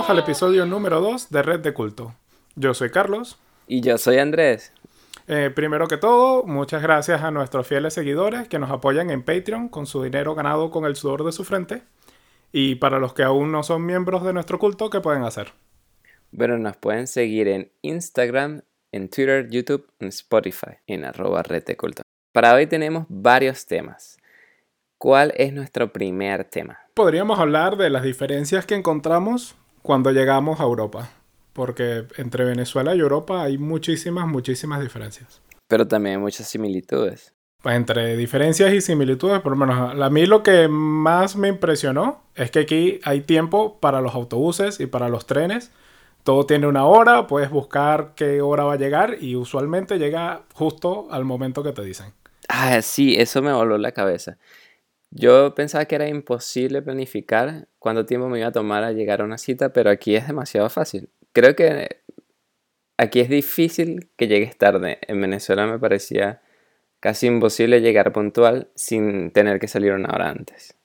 Bienvenidos al episodio número 2 de Red de Culto. Yo soy Carlos. Y yo soy Andrés. Eh, primero que todo, muchas gracias a nuestros fieles seguidores que nos apoyan en Patreon con su dinero ganado con el sudor de su frente. Y para los que aún no son miembros de nuestro culto, ¿qué pueden hacer? Bueno, nos pueden seguir en Instagram, en Twitter, YouTube, en Spotify, en arroba Red de Culto. Para hoy tenemos varios temas. ¿Cuál es nuestro primer tema? Podríamos hablar de las diferencias que encontramos cuando llegamos a Europa, porque entre Venezuela y Europa hay muchísimas, muchísimas diferencias. Pero también hay muchas similitudes. Pues entre diferencias y similitudes, por lo menos a mí lo que más me impresionó es que aquí hay tiempo para los autobuses y para los trenes. Todo tiene una hora, puedes buscar qué hora va a llegar y usualmente llega justo al momento que te dicen. Ah, sí, eso me voló la cabeza. Yo pensaba que era imposible planificar cuánto tiempo me iba a tomar a llegar a una cita, pero aquí es demasiado fácil. Creo que aquí es difícil que llegues tarde. En Venezuela me parecía casi imposible llegar puntual sin tener que salir una hora antes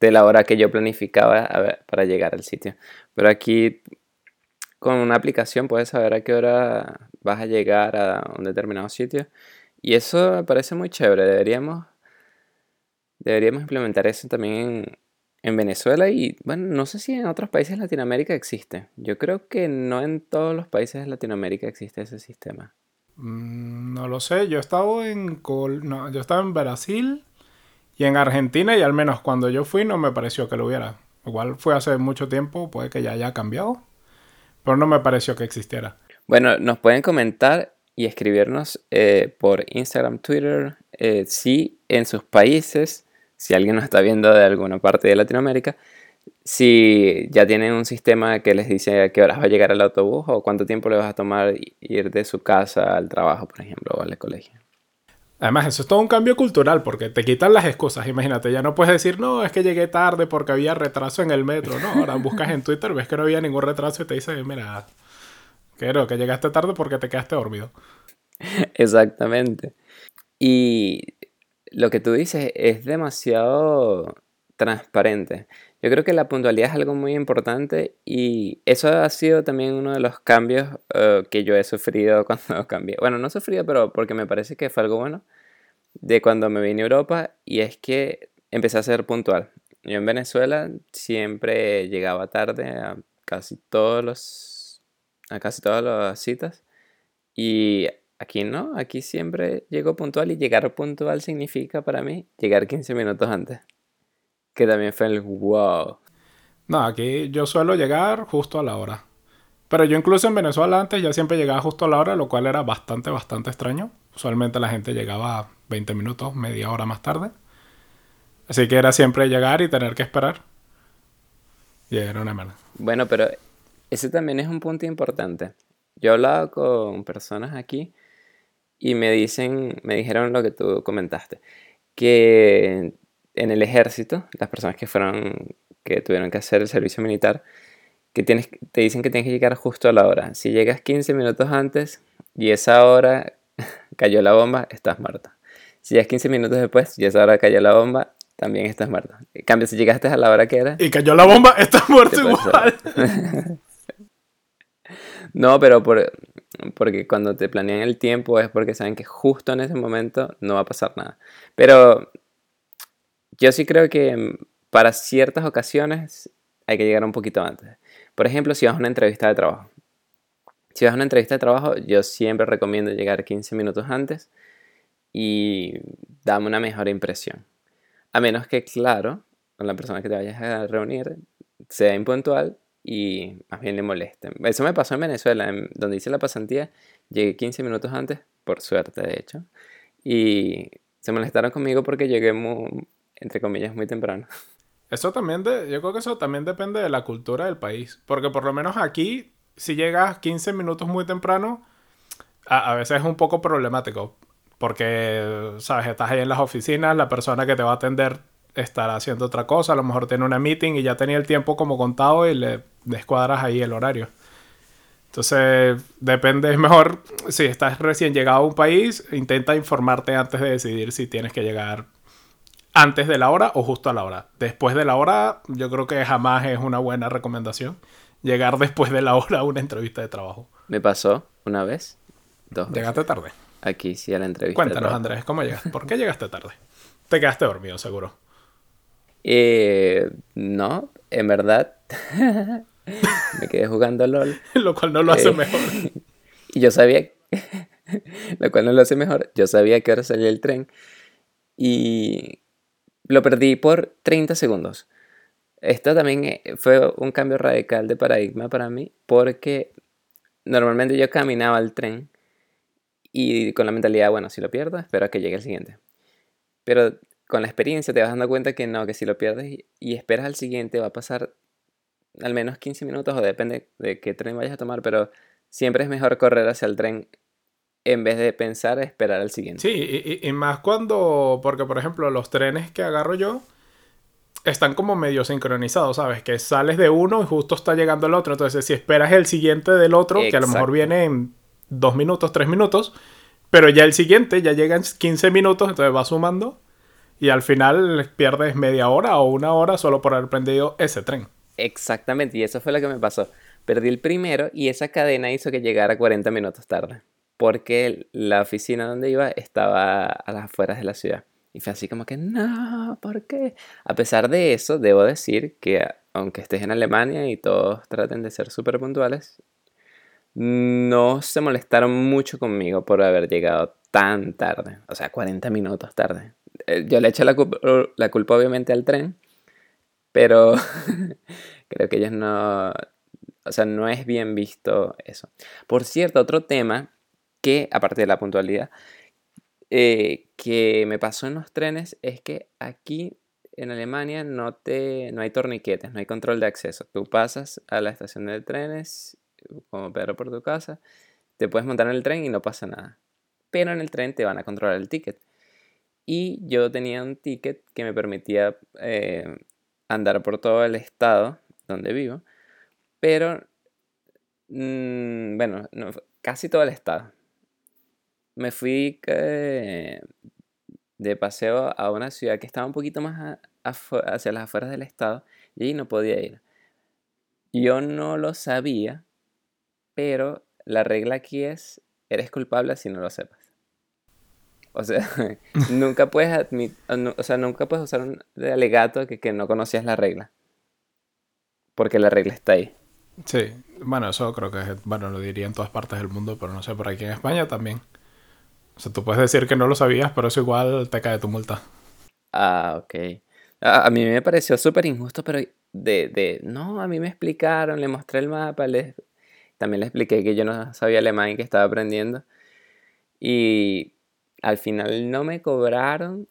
de la hora que yo planificaba para llegar al sitio. Pero aquí con una aplicación puedes saber a qué hora vas a llegar a un determinado sitio. Y eso me parece muy chévere. Deberíamos Deberíamos implementar eso también en, Venezuela y, bueno, no sé si en otros países de Latinoamérica existe. Yo creo que no en todos los países de Latinoamérica existe ese sistema. Mm, no lo sé, yo he estado en no, yo estaba en Brasil y en Argentina y al menos cuando yo fui no me pareció que lo hubiera. Igual fue hace mucho tiempo, puede que ya haya cambiado, pero no me pareció que existiera. Bueno, nos pueden comentar y escribirnos eh, por Instagram, Twitter, eh, si en sus países si alguien nos está viendo de alguna parte de Latinoamérica, si ya tienen un sistema que les dice a qué horas va a llegar el autobús o cuánto tiempo le vas a tomar ir de su casa al trabajo, por ejemplo, o al colegio. Además, eso es todo un cambio cultural porque te quitan las excusas. Imagínate, ya no puedes decir, no, es que llegué tarde porque había retraso en el metro. No, ahora buscas en Twitter, ves que no había ningún retraso y te dice, mira, quiero que llegaste tarde porque te quedaste dormido. Exactamente. Y lo que tú dices es demasiado transparente. Yo creo que la puntualidad es algo muy importante y eso ha sido también uno de los cambios eh, que yo he sufrido cuando cambié. Bueno, no sufrido, pero porque me parece que fue algo bueno de cuando me vine a Europa y es que empecé a ser puntual. Yo en Venezuela siempre llegaba tarde a casi todos los a casi todas las citas y Aquí no, aquí siempre llego puntual y llegar puntual significa para mí llegar 15 minutos antes. Que también fue el wow. No, aquí yo suelo llegar justo a la hora. Pero yo incluso en Venezuela antes ya siempre llegaba justo a la hora, lo cual era bastante, bastante extraño. Usualmente la gente llegaba 20 minutos, media hora más tarde. Así que era siempre llegar y tener que esperar. Y era una mala. Bueno, pero ese también es un punto importante. Yo he hablado con personas aquí y me dicen, me dijeron lo que tú comentaste, que en el ejército, las personas que fueron, que tuvieron que hacer el servicio militar, que tienes, te dicen que tienes que llegar justo a la hora. Si llegas 15 minutos antes y esa hora cayó la bomba, estás muerta. Si llegas 15 minutos después y esa hora cayó la bomba, también estás muerta. En cambio, si llegaste a la hora que era... Y cayó la bomba, estás muerto igual. no, pero por, porque cuando te planean el tiempo es porque saben que justo en ese momento no va a pasar nada. Pero yo sí creo que para ciertas ocasiones hay que llegar un poquito antes. Por ejemplo, si vas a una entrevista de trabajo. Si vas a una entrevista de trabajo, yo siempre recomiendo llegar 15 minutos antes y dame una mejor impresión. A menos que, claro, con la persona que te vayas a reunir sea impuntual y más bien le molesten. Eso me pasó en Venezuela, donde hice la pasantía, llegué 15 minutos antes, por suerte de hecho, y se molestaron conmigo porque llegué muy, entre comillas, muy temprano. Eso también, de, yo creo que eso también depende de la cultura del país, porque por lo menos aquí, si llegas 15 minutos muy temprano, a, a veces es un poco problemático, porque, sabes, estás ahí en las oficinas, la persona que te va a atender estará haciendo otra cosa, a lo mejor tiene una meeting y ya tenía el tiempo como contado y le descuadras ahí el horario. Entonces, depende, es mejor, si estás recién llegado a un país, intenta informarte antes de decidir si tienes que llegar antes de la hora o justo a la hora. Después de la hora, yo creo que jamás es una buena recomendación, llegar después de la hora a una entrevista de trabajo. Me pasó una vez, dos veces. Llegaste tarde. Aquí sí a la entrevista. Cuéntanos. Andrés, ¿cómo llegaste? ¿Por qué llegaste tarde? Te quedaste dormido, seguro. Eh, no, en verdad. me quedé jugando LOL. Lo cual no lo hace Eh, mejor. Y yo sabía, lo cual no lo hace mejor, yo sabía que ahora salía el tren y lo perdí por 30 segundos. Esto también eh, fue un cambio radical de paradigma para mí porque normalmente yo caminaba al tren y con la mentalidad, bueno, si lo pierdo, espero a que llegue el siguiente. Pero con la experiencia te vas dando cuenta que no, que si lo pierdes y, y esperas al siguiente va a pasar al menos 15 minutos o depende de qué tren vayas a tomar, pero siempre es mejor correr hacia el tren en vez de pensar esperar al siguiente. Sí, y, más cuando, porque por ejemplo los trenes que agarro yo están como medio sincronizados, ¿sabes? Que sales de uno y justo está llegando el otro. Entonces, si esperas el siguiente del otro, que a lo mejor viene en dos minutos, tres minutos, pero ya el siguiente ya llega en 15 minutos, entonces va sumando y al final pierdes media hora o una hora solo por haber prendido ese tren. Exactamente, y eso fue lo que me pasó. Perdí el primero y esa cadena hizo que llegara 40 minutos tarde, porque la oficina donde iba estaba a las afueras de la ciudad. Y fue así como que, no, ¿por qué? A pesar de eso, debo decir que aunque estés en Alemania y todos traten de ser súper puntuales, no se molestaron mucho conmigo por haber llegado tan tarde, o sea, 40 minutos tarde. Eh, Yo le echo la culpa, la culpa obviamente al tren, pero creo que ellos no, o sea, no es bien visto eso. Por cierto, otro tema que, aparte de la puntualidad, eh, que me pasó en los trenes es que aquí en Alemania no, te, no hay torniquetes, no hay control de acceso. Tú pasas a la estación de trenes, como Pedro por tu casa, te puedes montar en el tren y no pasa nada. Pero en el tren te van a controlar el ticket. Y yo tenía un ticket que me permitía eh, andar por todo el estado donde vivo, pero, mm, bueno, no, casi todo el estado. Me fui de paseo a una ciudad que estaba un poquito más hacia las afueras del estado y ahí no podía ir. Yo no lo sabía, pero la regla aquí es, eres culpable si no lo sepas. O sea, nunca puedes admitir, o sea, nunca puedes usar un alegato que, que no conocías la regla. Porque la regla está ahí. Sí, bueno, eso creo que, es- bueno, lo diría en todas partes del mundo, pero no sé, por aquí en España también. O sea, tú puedes decir que no lo sabías, pero eso igual te cae tu multa. Ah, ok. A, a mí me pareció súper injusto, pero de, de, no, a mí me explicaron, le mostré el mapa, les, también le expliqué que yo no sabía alemán y que estaba aprendiendo. Y al final no me cobraron,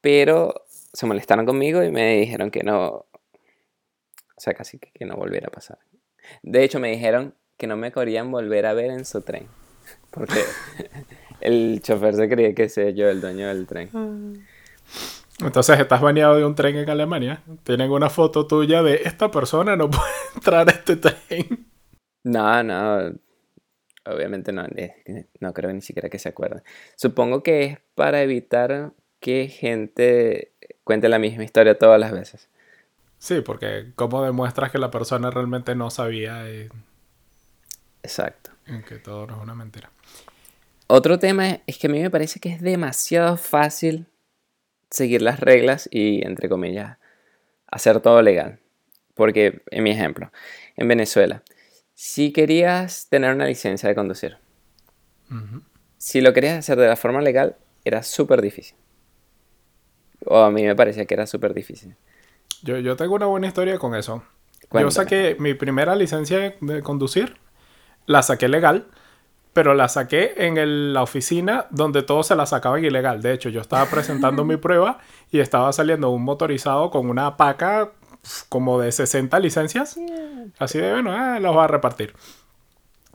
pero se molestaron conmigo y me dijeron que no, o sea, casi que, que no volviera a pasar. De hecho, me dijeron que no me querían volver a ver en su tren, porque el chofer se creía que sea yo el dueño del tren. Entonces estás baneado de un tren en Alemania. Tienen una foto tuya de esta persona no puede entrar a este tren. No, no. Obviamente no. eh, No creo ni siquiera que se acuerden. Supongo que es para evitar que gente cuente la misma historia todas las veces. Sí, porque ¿cómo demuestras que la persona realmente no sabía y, Exacto. y que todo no es una mentira? Otro tema es que a mí me parece que es demasiado fácil seguir las reglas y, entre comillas, hacer todo legal. Porque, en mi ejemplo, en Venezuela, si querías tener una licencia de conducir, si lo querías hacer de la forma legal, era súper difícil. O a mí me parecía que era súper difícil. Yo, yo tengo una buena historia con eso. Yo saqué mi primera licencia de conducir, la saqué legal, pero la saqué en el- la oficina donde todos se la sacaban ilegal. De hecho, yo estaba presentando mi prueba y estaba saliendo un motorizado con una paca como de 60 licencias. Así de, bueno, ah, las voy a repartir.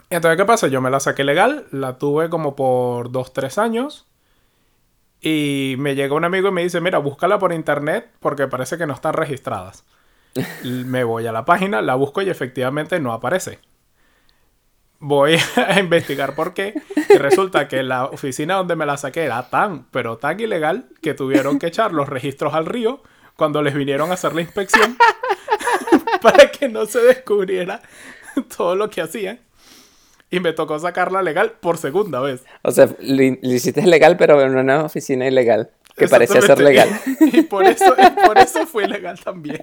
Entonces, ¿qué pasa? Yo me la saqué legal, la tuve como por 2, 3 años. Y me llega un amigo y me dice, mira, búscala por internet porque parece que no están registradas. Me voy a la página, la busco y efectivamente no aparece. Voy a investigar por qué. Y resulta que la oficina donde me la saqué era tan, pero tan ilegal que tuvieron que echar los registros al río cuando les vinieron a hacer la inspección. para que no se descubriera todo lo que hacían. Y me tocó sacarla legal por segunda vez. O sea, lo, hiciste legal, pero en una oficina ilegal. Que parecía ser legal. Y, por, eso, por eso fue legal también.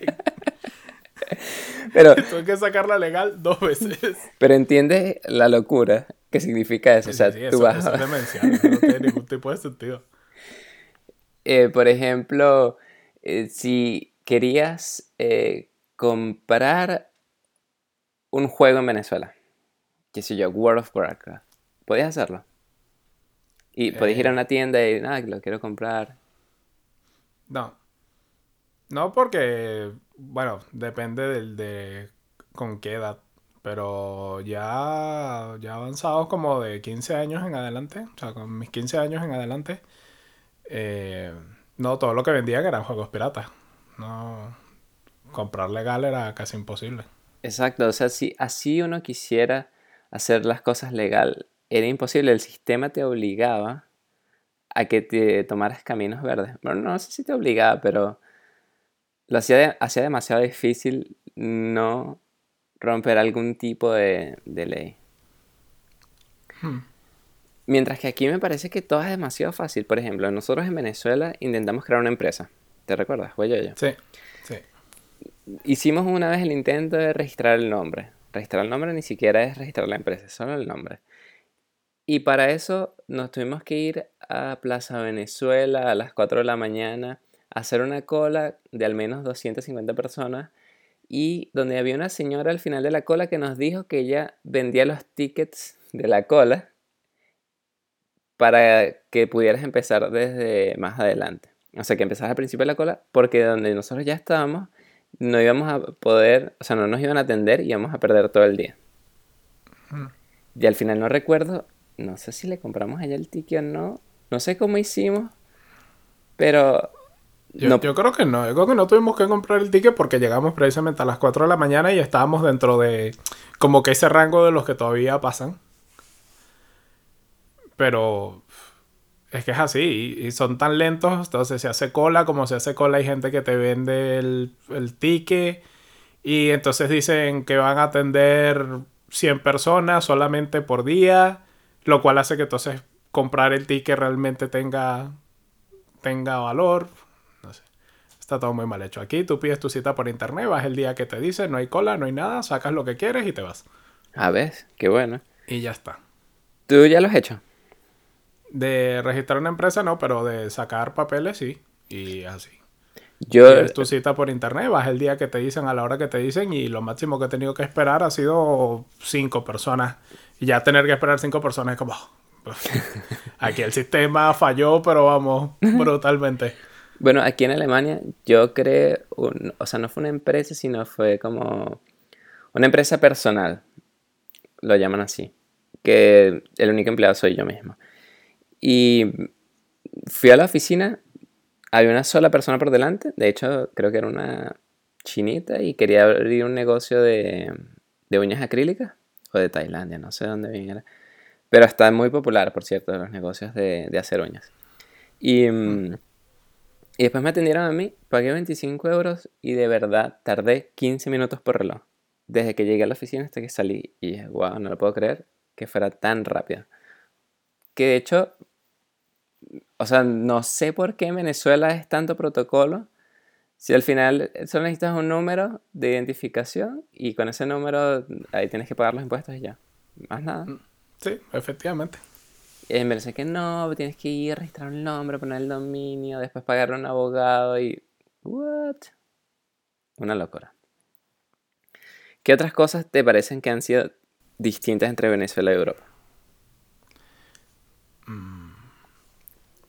Pero, Tuve que sacarla legal dos veces. Pero entiendes la locura que significa eso. o sea, tú vas... no tiene ningún tipo de sentido. Eh, por ejemplo, eh, si querías eh, comprar un juego en Venezuela, qué sé yo, World of Warcraft, podías hacerlo. Y podías ir a una tienda y, nada, lo quiero comprar. No. No, porque, bueno, depende del, de con qué edad. Pero ya, ya avanzados como de 15 años en adelante, o sea, con mis 15 años en adelante, eh, no, todo lo que vendían eran juegos piratas. No, comprar legal era casi imposible. Exacto, o sea, si así uno quisiera hacer las cosas legal, era imposible. El sistema te obligaba a que te tomaras caminos verdes. Bueno, no sé si te obligaba, pero lo hacía, hacía demasiado difícil no romper algún tipo de, ley. Hmm. Mientras que aquí me parece que todo es demasiado fácil. Por ejemplo, nosotros en Venezuela intentamos crear una empresa. ¿Te recuerdas? Yo. Sí, sí. Hicimos una vez el intento de registrar el nombre. Registrar el nombre ni siquiera es registrar la empresa, es solo el nombre. Y para eso nos tuvimos que ir a Plaza Venezuela a las 4 de la mañana, a hacer una cola de al menos 250 personas y donde había una señora al final de la cola que nos dijo que ella vendía los tickets de la cola para que pudieras empezar desde más adelante. O sea, que empezás al principio de la cola, porque donde nosotros ya estábamos, no íbamos a poder, o sea, no nos iban a atender y íbamos a perder todo el día. Y al final no recuerdo, no sé si le compramos allá el ticket o no, no sé cómo hicimos, pero... Yo, yo creo que no, yo creo que no tuvimos que comprar el ticket porque llegamos precisamente a las 4 de la mañana y estábamos dentro de como que ese rango de los que todavía pasan. Pero es que es así, y, son tan lentos, entonces se hace cola, como se hace cola hay gente que te vende el, el ticket, y entonces dicen que van a atender 100 personas solamente por día, lo cual hace que entonces comprar el ticket realmente tenga, tenga valor. No sé. Está todo muy mal hecho. Aquí tú pides tu cita por internet, vas el día que te dice, no hay cola, no hay nada, sacas lo que quieres y te vas. A ver, qué bueno. Y ya está. ¿Tú ya lo has hecho? De registrar una empresa no, pero de sacar papeles sí. Y así. Yo... tu cita por internet, vas el día que te dicen, a la hora que te dicen, y lo máximo que he tenido que esperar ha sido cinco personas. Y ya tener que esperar cinco personas es como... aquí el sistema falló, pero vamos, brutalmente. Bueno, aquí en Alemania yo creo, o sea, no fue una empresa, sino fue como una empresa personal, lo llaman así, que el único empleado soy yo mismo. Y fui a la oficina, había una sola persona por delante, de hecho creo que era una chinita y quería abrir un negocio de, de uñas acrílicas o de Tailandia, no sé dónde bien era. Pero está muy popular, por cierto, los negocios de, de hacer uñas. Y, mm, y después me atendieron a mí, pagué 25 euros y de verdad tardé 15 minutos por reloj. Desde que llegué a la oficina hasta que salí. Y dije, wow, no lo puedo creer que fuera tan rápido. Que de hecho, o sea, no sé por qué en Venezuela es tanto protocolo. Si al final solo necesitas un número de identificación y con ese número ahí tienes que pagar los impuestos y ya. Más nada. Mm, sí, efectivamente. Y me parece que no, tienes que ir a registrar un nombre, poner el dominio, después pagar a un abogado y... ¿What? Una locura. ¿Qué otras cosas te parecen que han sido distintas entre Venezuela y Europa?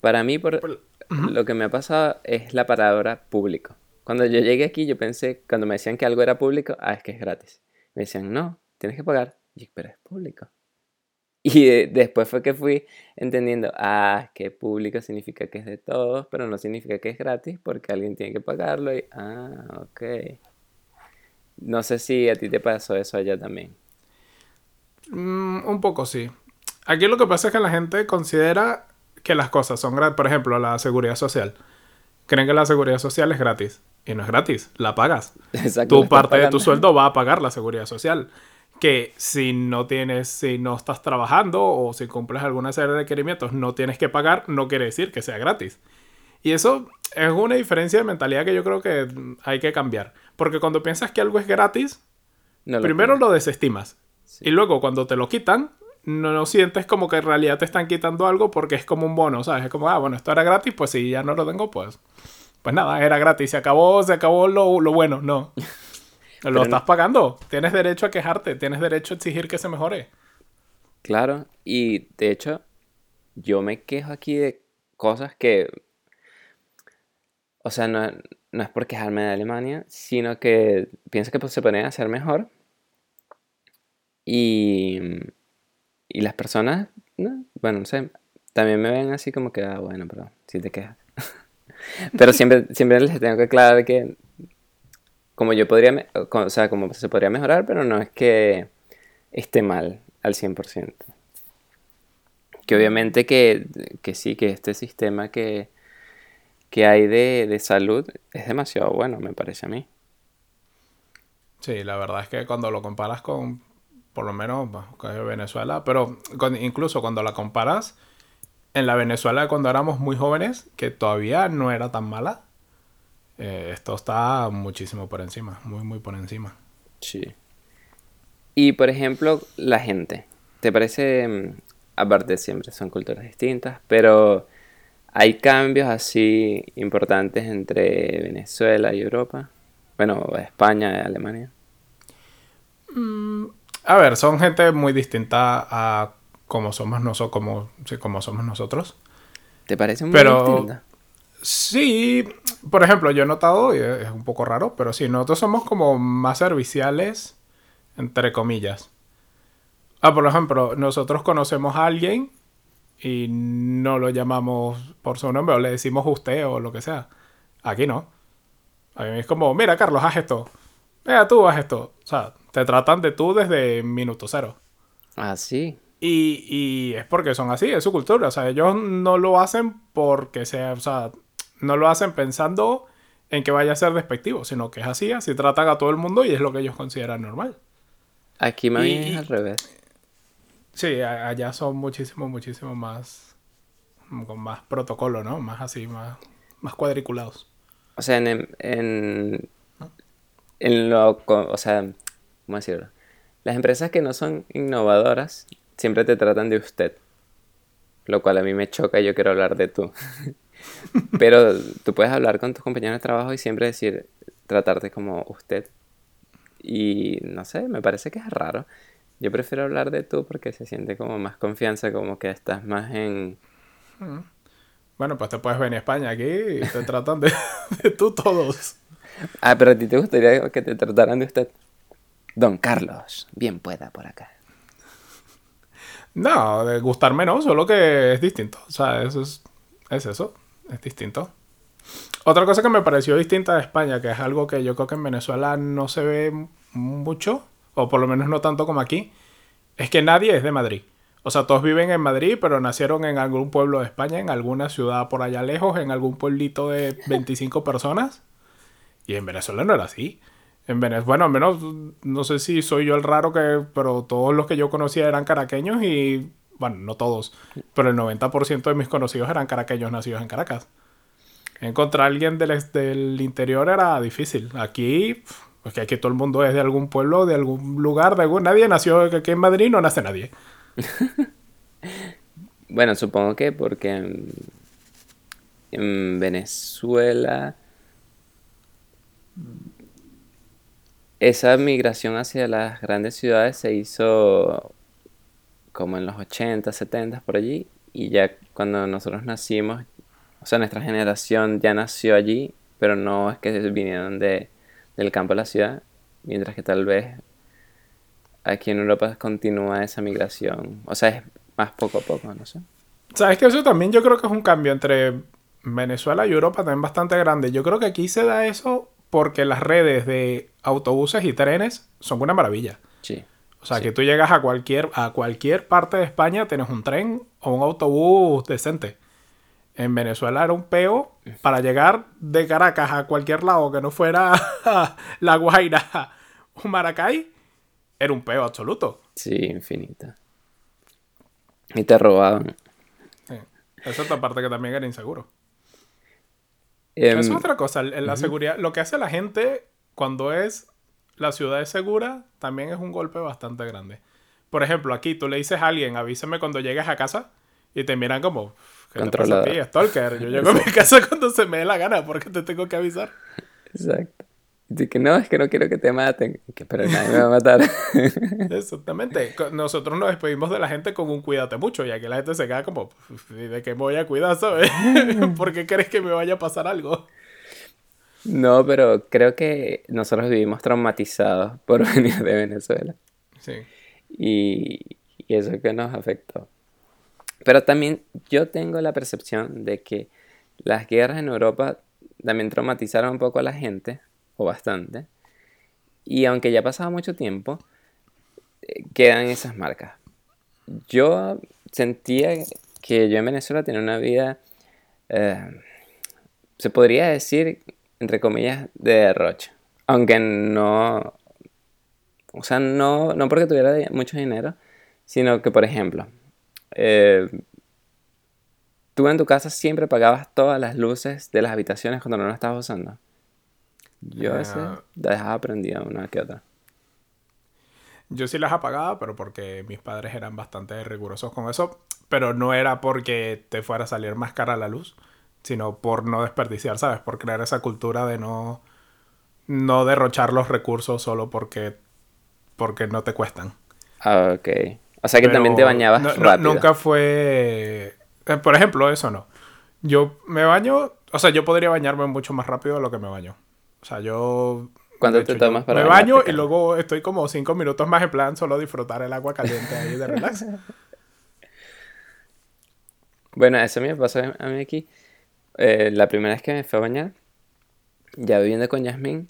Para mí, por, lo que me ha pasado es la palabra público. Cuando yo llegué aquí, yo pensé, cuando me decían que algo era público, ah, es que es gratis. Me decían, no, tienes que pagar. Y pero es público. Y después fue que fui entendiendo, ah, que público significa que es de todos, pero no significa que es gratis porque alguien tiene que pagarlo. Y, ah, ok. No sé si a ti te pasó eso allá también. Mm, un poco sí. Aquí lo que pasa es que la gente considera que las cosas son gratis. Por ejemplo, la seguridad social. Creen que la seguridad social es gratis. Y no es gratis, la pagas. Exacto. Tu parte de tu sueldo va a pagar la seguridad social. Que si no tienes, si no estás trabajando o si cumples alguna serie de requerimientos, no tienes que pagar, no quiere decir que sea gratis. Y eso es una diferencia de mentalidad que yo creo que hay que cambiar. Porque cuando piensas que algo es gratis, No lo primero lo desestimas. Sí. Y luego cuando te lo quitan, no lo sientes como que en realidad te están quitando algo porque es como un bono, ¿sabes? Es como, ah, bueno, esto era gratis, pues si ya no lo tengo, pues... Pues nada, era gratis, se acabó, se acabó lo, lo bueno, no. Lo no- estás pagando, tienes derecho a quejarte, tienes derecho a exigir que se mejore. Claro, y de hecho, yo me quejo aquí de cosas que, o sea, no, no es por quejarme de Alemania, sino que pienso que pues, se podrían hacer mejor. Y, y las personas, no, bueno, no sé, también me ven así como que, ah, bueno, pero si te quejas. Pero siempre, siempre les tengo que aclarar que, como yo podría, o sea, como se podría mejorar, pero no es que esté mal al 100%. Que obviamente que, que sí, que este sistema que, que hay de, de salud es demasiado bueno, me parece a mí. Sí, la verdad es que cuando lo comparas con, por lo menos, Venezuela, pero con- incluso cuando la comparas en la Venezuela de cuando éramos muy jóvenes, que todavía no era tan mala, eh, esto está muchísimo por encima, muy, muy por encima. Sí. Y por ejemplo, la gente. ¿Te parece, mm, aparte siempre son culturas distintas, pero hay cambios así importantes entre Venezuela y Europa? Bueno, España y Alemania. A ver, son gente muy distinta a como somos nosotros, como, sí, como somos nosotros. ¿Te parece muy Pero- distinta? Sí, por ejemplo, yo he notado, y es un poco raro, pero sí, nosotros somos como más serviciales, entre comillas. Ah, por ejemplo, nosotros conocemos a alguien y no lo llamamos por su nombre o le decimos usted o lo que sea. Aquí no. A mí es como, mira, Carlos, haz esto. Mira, tú haz esto. O sea, te tratan de tú desde minuto cero. Ah, sí. Y, y es porque son así, es su cultura. O sea, ellos no lo hacen porque sea, o sea, no lo hacen pensando en que vaya a ser despectivo, sino que es así, así tratan a todo el mundo y es lo que ellos consideran normal. Aquí más bien es al revés. Sí, allá son muchísimo, muchísimo más, con más protocolo, ¿no? Más así, más, más cuadriculados. O sea, en, en, en lo, o sea, ¿cómo decirlo? Las empresas que no son innovadoras siempre te tratan de usted, lo cual a mí me choca y yo quiero hablar de tú. Pero tú puedes hablar con tus compañeros de trabajo y siempre decir, tratarte como usted. Y no sé, me parece que es raro. Yo prefiero hablar de tú porque se siente como más confianza, como que estás más en... Bueno, pues te puedes venir a España aquí y te tratan de, de tú todos. Ah, pero a ti te gustaría que te trataran de usted. Don Carlos, bien pueda por acá. No, de gustarme no, solo que es distinto. O sea, eso es, es eso, es distinto. Otra cosa que me pareció distinta de España, que es algo que yo creo que en Venezuela no se ve mucho, o por lo menos no tanto como aquí, es que nadie es de Madrid. O sea, todos viven en Madrid, pero nacieron en algún pueblo de España, en alguna ciudad por allá lejos, en algún pueblito de 25 personas. Y en Venezuela no era así. En Venezuela, bueno, al menos no sé si soy yo el raro que, pero todos los que yo conocía eran caraqueños y, bueno, no todos, pero el 90% de mis conocidos eran caraqueños nacidos en Caracas. Encontrar a alguien del, del interior era difícil. Aquí, pues que aquí todo el mundo es de algún pueblo, de algún lugar, de algún... Nadie nació aquí en Madrid, no nace nadie. Bueno, supongo que porque en, en Venezuela esa migración hacia las grandes ciudades se hizo como en los 80, 70 por allí y ya cuando nosotros nacimos, o sea, nuestra generación ya nació allí, pero no es que vinieron de, del campo a la ciudad, mientras que tal vez aquí en Europa continúa esa migración, o sea, es más poco a poco, no sé. ¿Sabes que eso también yo creo que es un cambio entre Venezuela y Europa también bastante grande? Yo creo que aquí se da eso porque las redes de autobuses y trenes son una maravilla. Sí. O sea, que tú llegas a cualquier, a cualquier parte de España, tienes un tren o un autobús decente. en Venezuela era un peo para llegar de Caracas a cualquier lado que no fuera La Guaira o Maracay. Era un peo absoluto. Sí, infinita. Y te robaban. Sí. Esa es otra parte que también era inseguro. Eso es Em, otra cosa, la seguridad. Lo que hace la gente cuando es la ciudad es segura, también es un golpe bastante grande. Por ejemplo, aquí tú le dices a alguien, avísame cuando llegues a casa, y te miran como, ¿qué te pasa a ti. Stalker? Yo llego a mi casa cuando se me dé la gana, porque te tengo que avisar. Exacto. Tú que no, es que no quiero que te maten. Que, pero nadie me va a matar. Exactamente. Nosotros nos despedimos de la gente con un cuídate mucho, y aquí la gente se queda como, "¿Y ¿de qué me voy a cuidar, sabes? ¿Por qué crees que me vaya a pasar algo? no, pero creo que nosotros vivimos traumatizados por venir de Venezuela. Sí. Y, y eso que nos afectó. Pero también yo tengo la percepción de que las guerras en Europa también traumatizaron un poco a la gente, o bastante. Y aunque ya ha pasado mucho tiempo, eh, quedan esas marcas. Yo sentía que yo en Venezuela tenía una vida, eh, se podría decir, entre comillas, de derroche. Aunque no, o sea, no, no porque tuviera mucho dinero, sino que, por ejemplo, eh, tú en tu casa siempre pagabas todas las luces de las habitaciones cuando no las estabas usando. Yo Ah. la dejaba prendida una que otra. Yo sí las apagaba, pero porque mis padres eran bastante rigurosos con eso. Pero no era porque te fuera a salir más cara la luz, sino por no desperdiciar, ¿sabes? Por crear esa cultura de no, no derrochar los recursos solo porque, porque no te cuestan. Ah, ok. O sea que también te bañabas no- no- rápido. nunca fue... eh, por ejemplo, eso no. Yo me baño... O sea, yo podría bañarme mucho más rápido de lo que me baño. O sea, yo... ¿Cuánto te hecho, yo tomas para Me baño y luego estoy como cinco minutos más en plan solo disfrutar el agua caliente ahí de relax. Bueno, eso me pasó a mí aquí. Eh, la primera vez que me fui a bañar, ya viviendo con Yasmín,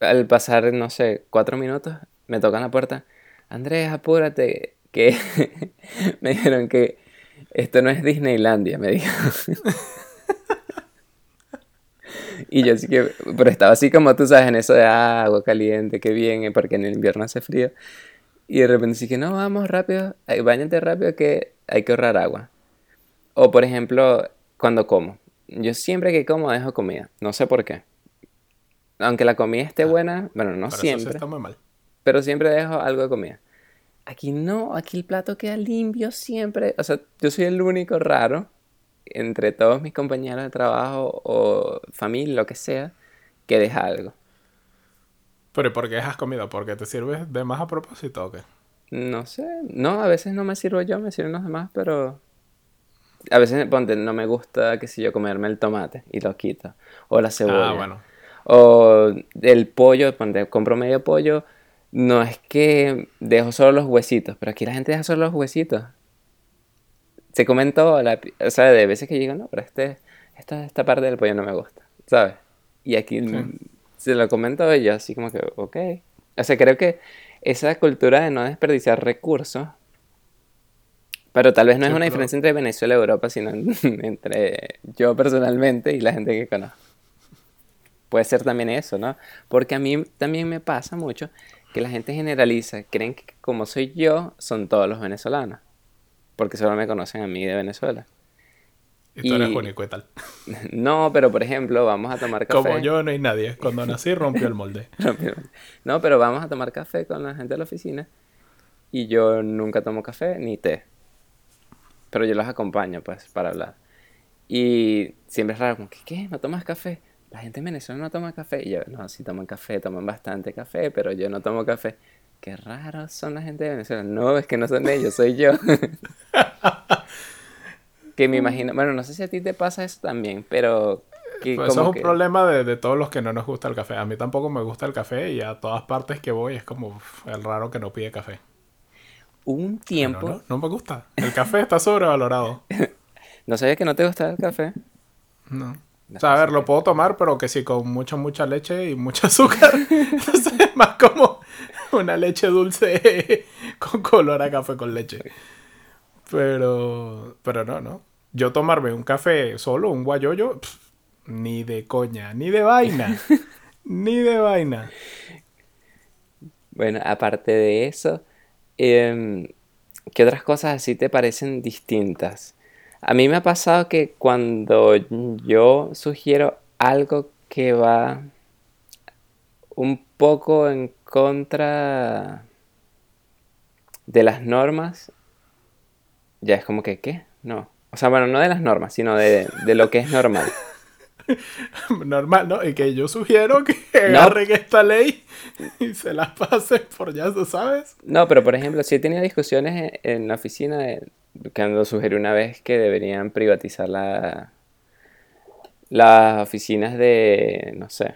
al pasar, no sé, cuatro minutos, me tocan la puerta. Andrés, apúrate, que me dijeron que esto no es Disneylandia, me dijo. Y yo sí que, pero estaba así como tú sabes, en eso de ah, agua caliente, qué bien, eh, porque en el invierno hace frío. Y de repente sí que no, vamos rápido, ay, báñate rápido que hay que ahorrar agua. O por ejemplo, cuando como. Yo siempre que como dejo comida, no sé por qué. Aunque la comida esté buena, bueno, no eso siempre, está muy mal. pero siempre dejo algo de comida. Aquí no, aquí el plato queda limpio siempre. O sea, yo soy el único raro entre todos mis compañeros de trabajo o familia, lo que sea, que deja algo. Pero ¿y por qué has comido? ¿Porque te sirves de más a propósito o qué? No sé, no, a veces no me sirvo yo, me sirven los demás, pero a veces, ponte, no me gusta, qué sé yo, comerme el tomate y lo quito, o la cebolla, Ah, bueno. o el pollo, ponte, compro medio pollo, no es que dejo solo los huesitos, pero aquí la gente deja solo los huesitos. Se comen todo, la o sea, de veces que digo, no, pero este, esta, esta parte del pollo no me gusta, ¿sabes? Y aquí mm, se lo comen todo y yo así como que, ok. O sea, creo que esa cultura de no desperdiciar recursos, pero tal vez no es Sí, una pero- diferencia entre Venezuela y Europa, sino entre yo personalmente y la gente que conozco. Puede ser también eso, ¿no? Porque a mí también me pasa mucho que la gente generaliza, creen que como soy yo, son todos los venezolanos, porque solo me conocen a mí de Venezuela. Y tú eres único y tal. No, pero por ejemplo, vamos a tomar café. Como yo no hay nadie. Cuando nací rompió el molde. No, pero vamos a tomar café con la gente de la oficina y yo nunca tomo café ni té. Pero yo los acompaño, pues, para hablar. Y siempre es raro, como ¿qué? ¿No tomas café? La gente en Venezuela no toma café. Y yo, no, sí toman café, toman bastante café, pero yo no tomo café. Qué raros son la gente de Venezuela. No, es que no son ellos, soy yo. que me imagino, bueno, no sé si a ti te pasa eso también, pero que Pues eso es un que... problema de, de todos los que no nos gusta el café. A mí tampoco me gusta el café y a todas partes que voy es como uf, el raro que no pide café. Un tiempo... no, no me gusta. El café está sobrevalorado. ¿No sabía que no te gustaba el café? No. No O sea, a ver, lo puedo tomar, pero que sí, con mucha, mucha leche y mucho azúcar. Entonces es más como una leche dulce con color a café con leche. Pero, pero no, no. Yo tomarme un café solo, un guayoyo, pff, ni de coña, ni de vaina. ni de vaina. Bueno, aparte de eso, em, ¿qué otras cosas así te parecen distintas? A mí me ha pasado que cuando yo sugiero algo que va un poco en contra de las normas, ya es como que, ¿qué? No. O sea, bueno, no de las normas, sino de, de lo que es normal. Normal, ¿no? Y que yo sugiero que agarren esta ley y se la pasen por ya, ¿tú sabes? No, pero por ejemplo, si he tenido discusiones en, en la oficina de, cuando sugerí una vez que deberían privatizar la, las oficinas de, no sé.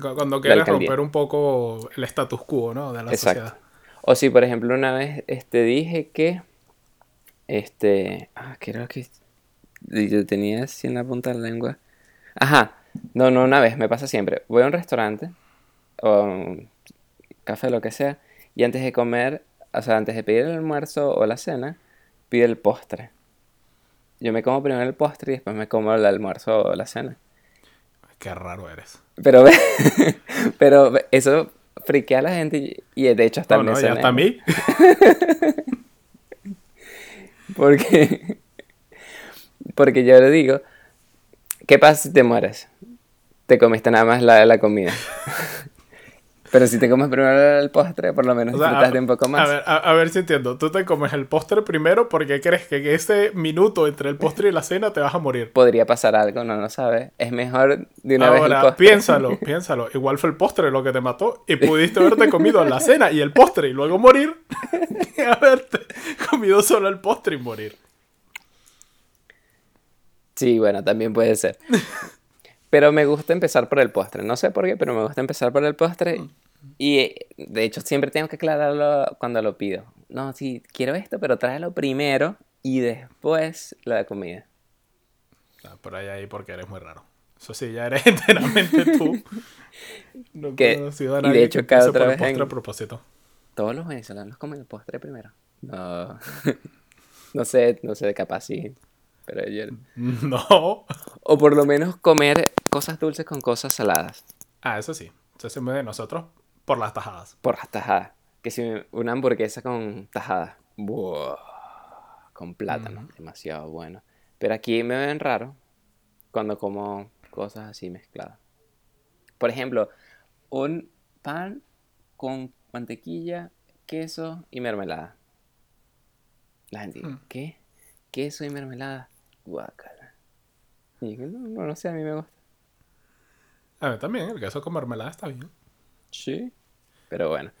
Cu- Cuando quieres romper un poco el status quo, ¿no? De la Exacto. sociedad. O si, por ejemplo, una vez este, dije que, este, ah, que yo tenía así en la punta de la lengua. Ajá, no, no, una vez, me pasa siempre. Voy a un restaurante o un café, lo que sea, y antes de comer, o sea, antes de pedir el almuerzo o la cena, pido el postre. Yo me como primero el postre y después me como el almuerzo o la cena. Qué raro eres. Pero, pero eso friquea a la gente y, de hecho hasta No, me no, y hasta a mí. Porque, porque yo le digo, ¿qué pasa si te mueres? Te comiste nada más la, la comida. Pero si te comes primero el postre, por lo menos O sea, disfrutas a, de un poco a más. ver, a, a ver si entiendo. Tú te comes el postre primero porque crees que en ese minuto entre el postre y la cena te vas a morir. Podría pasar algo, no lo sabes. Es mejor de una vez el Ahora, postre. piénsalo, piénsalo. Igual fue el postre lo que te mató y pudiste haberte comido la cena y el postre y luego morir que haberte comido solo el postre y morir. Sí, bueno, también puede ser. Pero me gusta empezar por el postre. No sé por qué, pero me gusta empezar por el postre. Y eh, de hecho siempre tengo que aclararlo cuando lo pido. No, sí, quiero esto, pero tráelo primero y después la comida. Ah, por ahí, ahí, porque eres muy raro. Eso sí, ya eres enteramente tú. No Que- conocido a y de nadie hecho, que cada otra vez postre en- a propósito. Todos los venezolanos comen el postre primero. No, no sé, no sé, capaz sí. Pero yo... No. O por lo menos comer cosas dulces con cosas saladas. Ah, eso sí. Eso sí de nosotros por las tajadas. Por las tajadas. Que si una hamburguesa con tajadas. Buah, con plátano. Demasiado bueno. Pero aquí me ven raro cuando como cosas así mezcladas. Por ejemplo, un pan con mantequilla, queso y mermelada. La gente Mm. ¿qué? ¿Queso y mermelada? Guácala. Y no, no sé, a mí me gusta. A mí también, el queso con mermelada está bien. Sí. Pero bueno.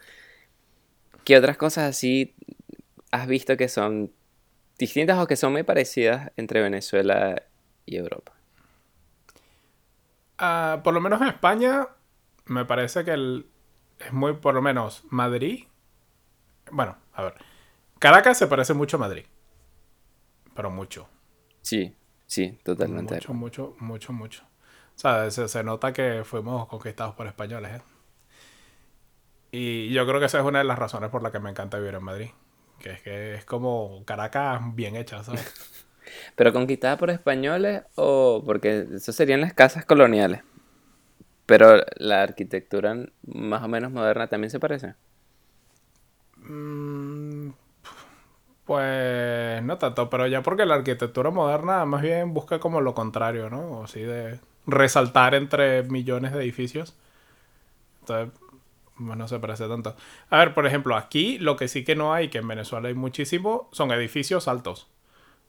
¿Qué otras cosas así has visto que son distintas o que son muy parecidas entre Venezuela y Europa? Ah, por lo menos en España, me parece que el, es muy, por lo menos, Madrid. Bueno, a ver. Caracas se parece mucho a Madrid. Pero mucho. Sí, sí, totalmente. Mucho, mucho, mucho, mucho. O sea, se, se nota que fuimos conquistados por españoles, ¿eh? Y yo creo que esa es una de las razones por las que me encanta vivir en Madrid. Que es que es como Caracas bien hecha, ¿sabes? ¿Pero conquistada por españoles o porque eso serían las casas coloniales? Pero la arquitectura más o menos moderna también se parece. Mm, Pues no tanto, pero ya porque la arquitectura moderna más bien busca como lo contrario, ¿no? O así de resaltar entre millones de edificios. Entonces, pues, no se parece tanto. A ver, por ejemplo, aquí lo que sí que no hay, que en Venezuela hay muchísimo, son edificios altos.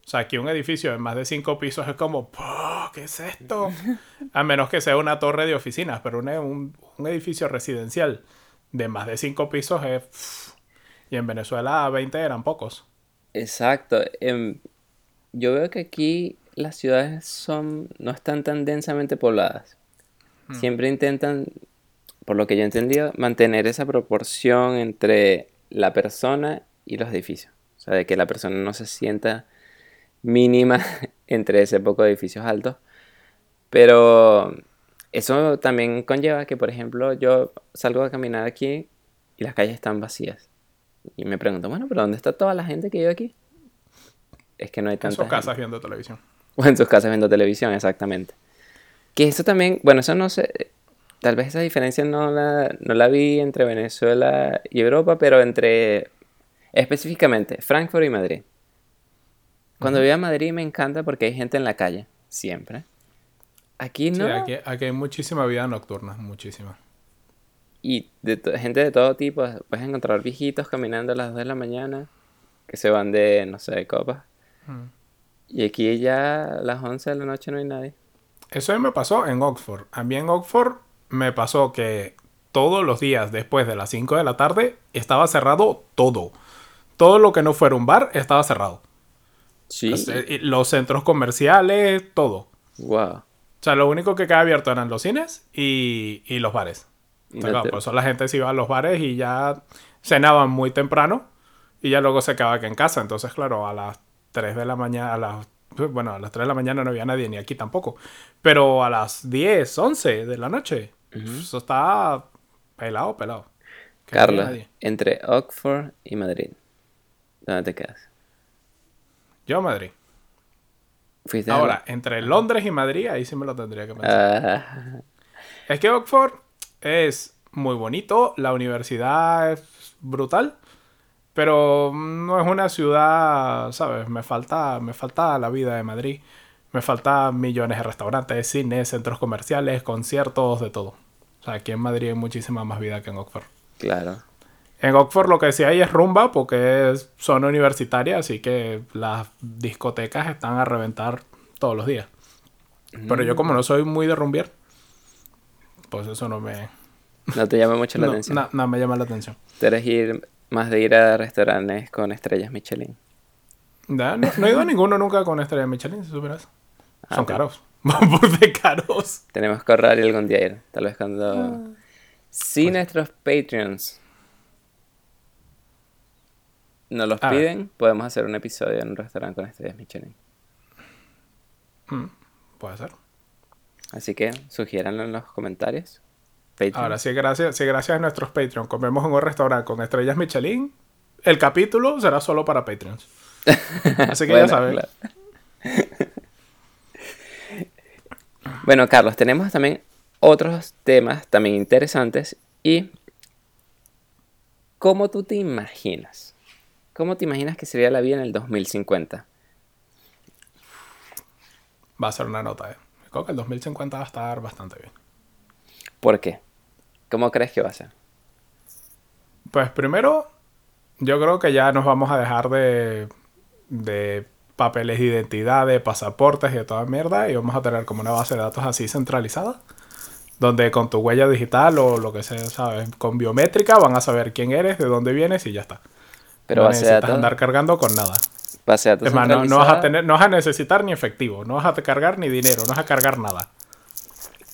O sea, aquí un edificio de más de cinco pisos es como, "Puh, ¿qué es esto? A menos que sea una torre de oficinas, pero un, un- un edificio residencial de más de cinco pisos es... pff, y en Venezuela 20 eran pocos. Exacto. em, yo veo que aquí las ciudades son no están tan densamente pobladas. Siempre intentan, por lo que yo he entendido, mantener esa proporción entre la persona y los edificios. O sea, de que la persona no se sienta mínima entre ese poco de edificios altos. Pero eso también conlleva que, por ejemplo, yo salgo a caminar aquí y las calles están vacías. Y me pregunto, bueno, pero ¿dónde está toda la gente que vive aquí? es que no hay En tantas... sus casas viendo televisión. O en sus casas viendo televisión, exactamente. Que eso también, bueno, eso no sé, tal vez esa diferencia no la, no la vi entre Venezuela y Europa, pero entre, específicamente, Frankfurt y Madrid. Cuando voy a Madrid me encanta porque hay gente en la calle, siempre. Aquí Sí, no. aquí, aquí hay muchísima vida nocturna, muchísima. Y de gente de todo tipo, puedes encontrar viejitos caminando a las 2 de la mañana, que se van de, no sé, de copas. Mm. Y aquí ya a las 11 de la noche no hay nadie. Eso me pasó en Oxford. A mí en Oxford me pasó que todos los días después de las 5 de la tarde estaba cerrado todo. Todo lo que no fuera un bar estaba cerrado. Sí. Los, eh, los centros comerciales, todo. Wow. O sea, lo único que quedaba abierto eran los cines y, y los bares. Sea, claro, por eso la gente se iba a los bares y ya cenaban muy temprano y ya luego se quedaba aquí en casa. Entonces, claro, a las 3 de la mañana, a las, bueno, a las 3 de la mañana no había nadie, ni aquí tampoco. Pero a las 10, 11 de la noche, eso está pelado, pelado. No Carlos, entre Oxford y Madrid, ¿dónde te quedas? Yo a Madrid. ¿Fuiste a- Ahora, entre Londres y Madrid, ahí sí me lo tendría que pensar. Ah, Es que Oxford es muy bonito, la universidad es brutal, pero no es una ciudad, ¿sabes? Me falta, me falta la vida de Madrid. Me falta millones de restaurantes, cines, centros comerciales, conciertos, de todo. O sea, aquí en Madrid hay muchísima más vida que en Oxford. claro. En Oxford lo que sí hay es rumba porque es zona universitaria, así que las discotecas están a reventar todos los días. Pero yo como no soy muy de rumbiar, pues eso no me, No te llama mucho la no, atención. no- no me llama la atención. Tú eres ir más de ir a restaurantes con estrellas Michelin. Ya, No, no he ido a ninguno nunca con estrella Michelin, si supieras. Ah, Son caros. Por de caros. Tenemos que ahorrar y algún día ir. Tal vez cuando... Ah. Si Pues nuestros Patreons nos los A ver. piden, podemos hacer un episodio en un restaurante con estrellas Michelin. Mm, puede ser. Así que sugiéranlo en los comentarios. Patreon. Ahora, si gracias, si gracias a nuestros Patreon comemos en un restaurante con estrellas Michelin, el capítulo será solo para Patreons. Así que Bueno, ya saben. claro. bueno, Carlos, tenemos también otros temas también interesantes y ¿cómo tú te imaginas? ¿Cómo te imaginas que sería la vida en el 2050? Va a ser una nota, ¿eh? Creo que el 2050 va a estar bastante bien. ¿Por qué? ¿Cómo crees que va a ser? Pues primero, yo creo que ya nos vamos a dejar de, de papeles de identidad, de pasaportes y de toda mierda y vamos a tener como una base de datos así centralizada. Donde con tu huella digital o lo que sea, ¿sabes? Con biométrica van a saber quién eres, de dónde vienes y ya está. Pero no base de necesitas datos, andar cargando con nada. Datos Es más, no, vas a tener, no vas a necesitar ni efectivo, no vas a cargar ni dinero, no vas a cargar nada.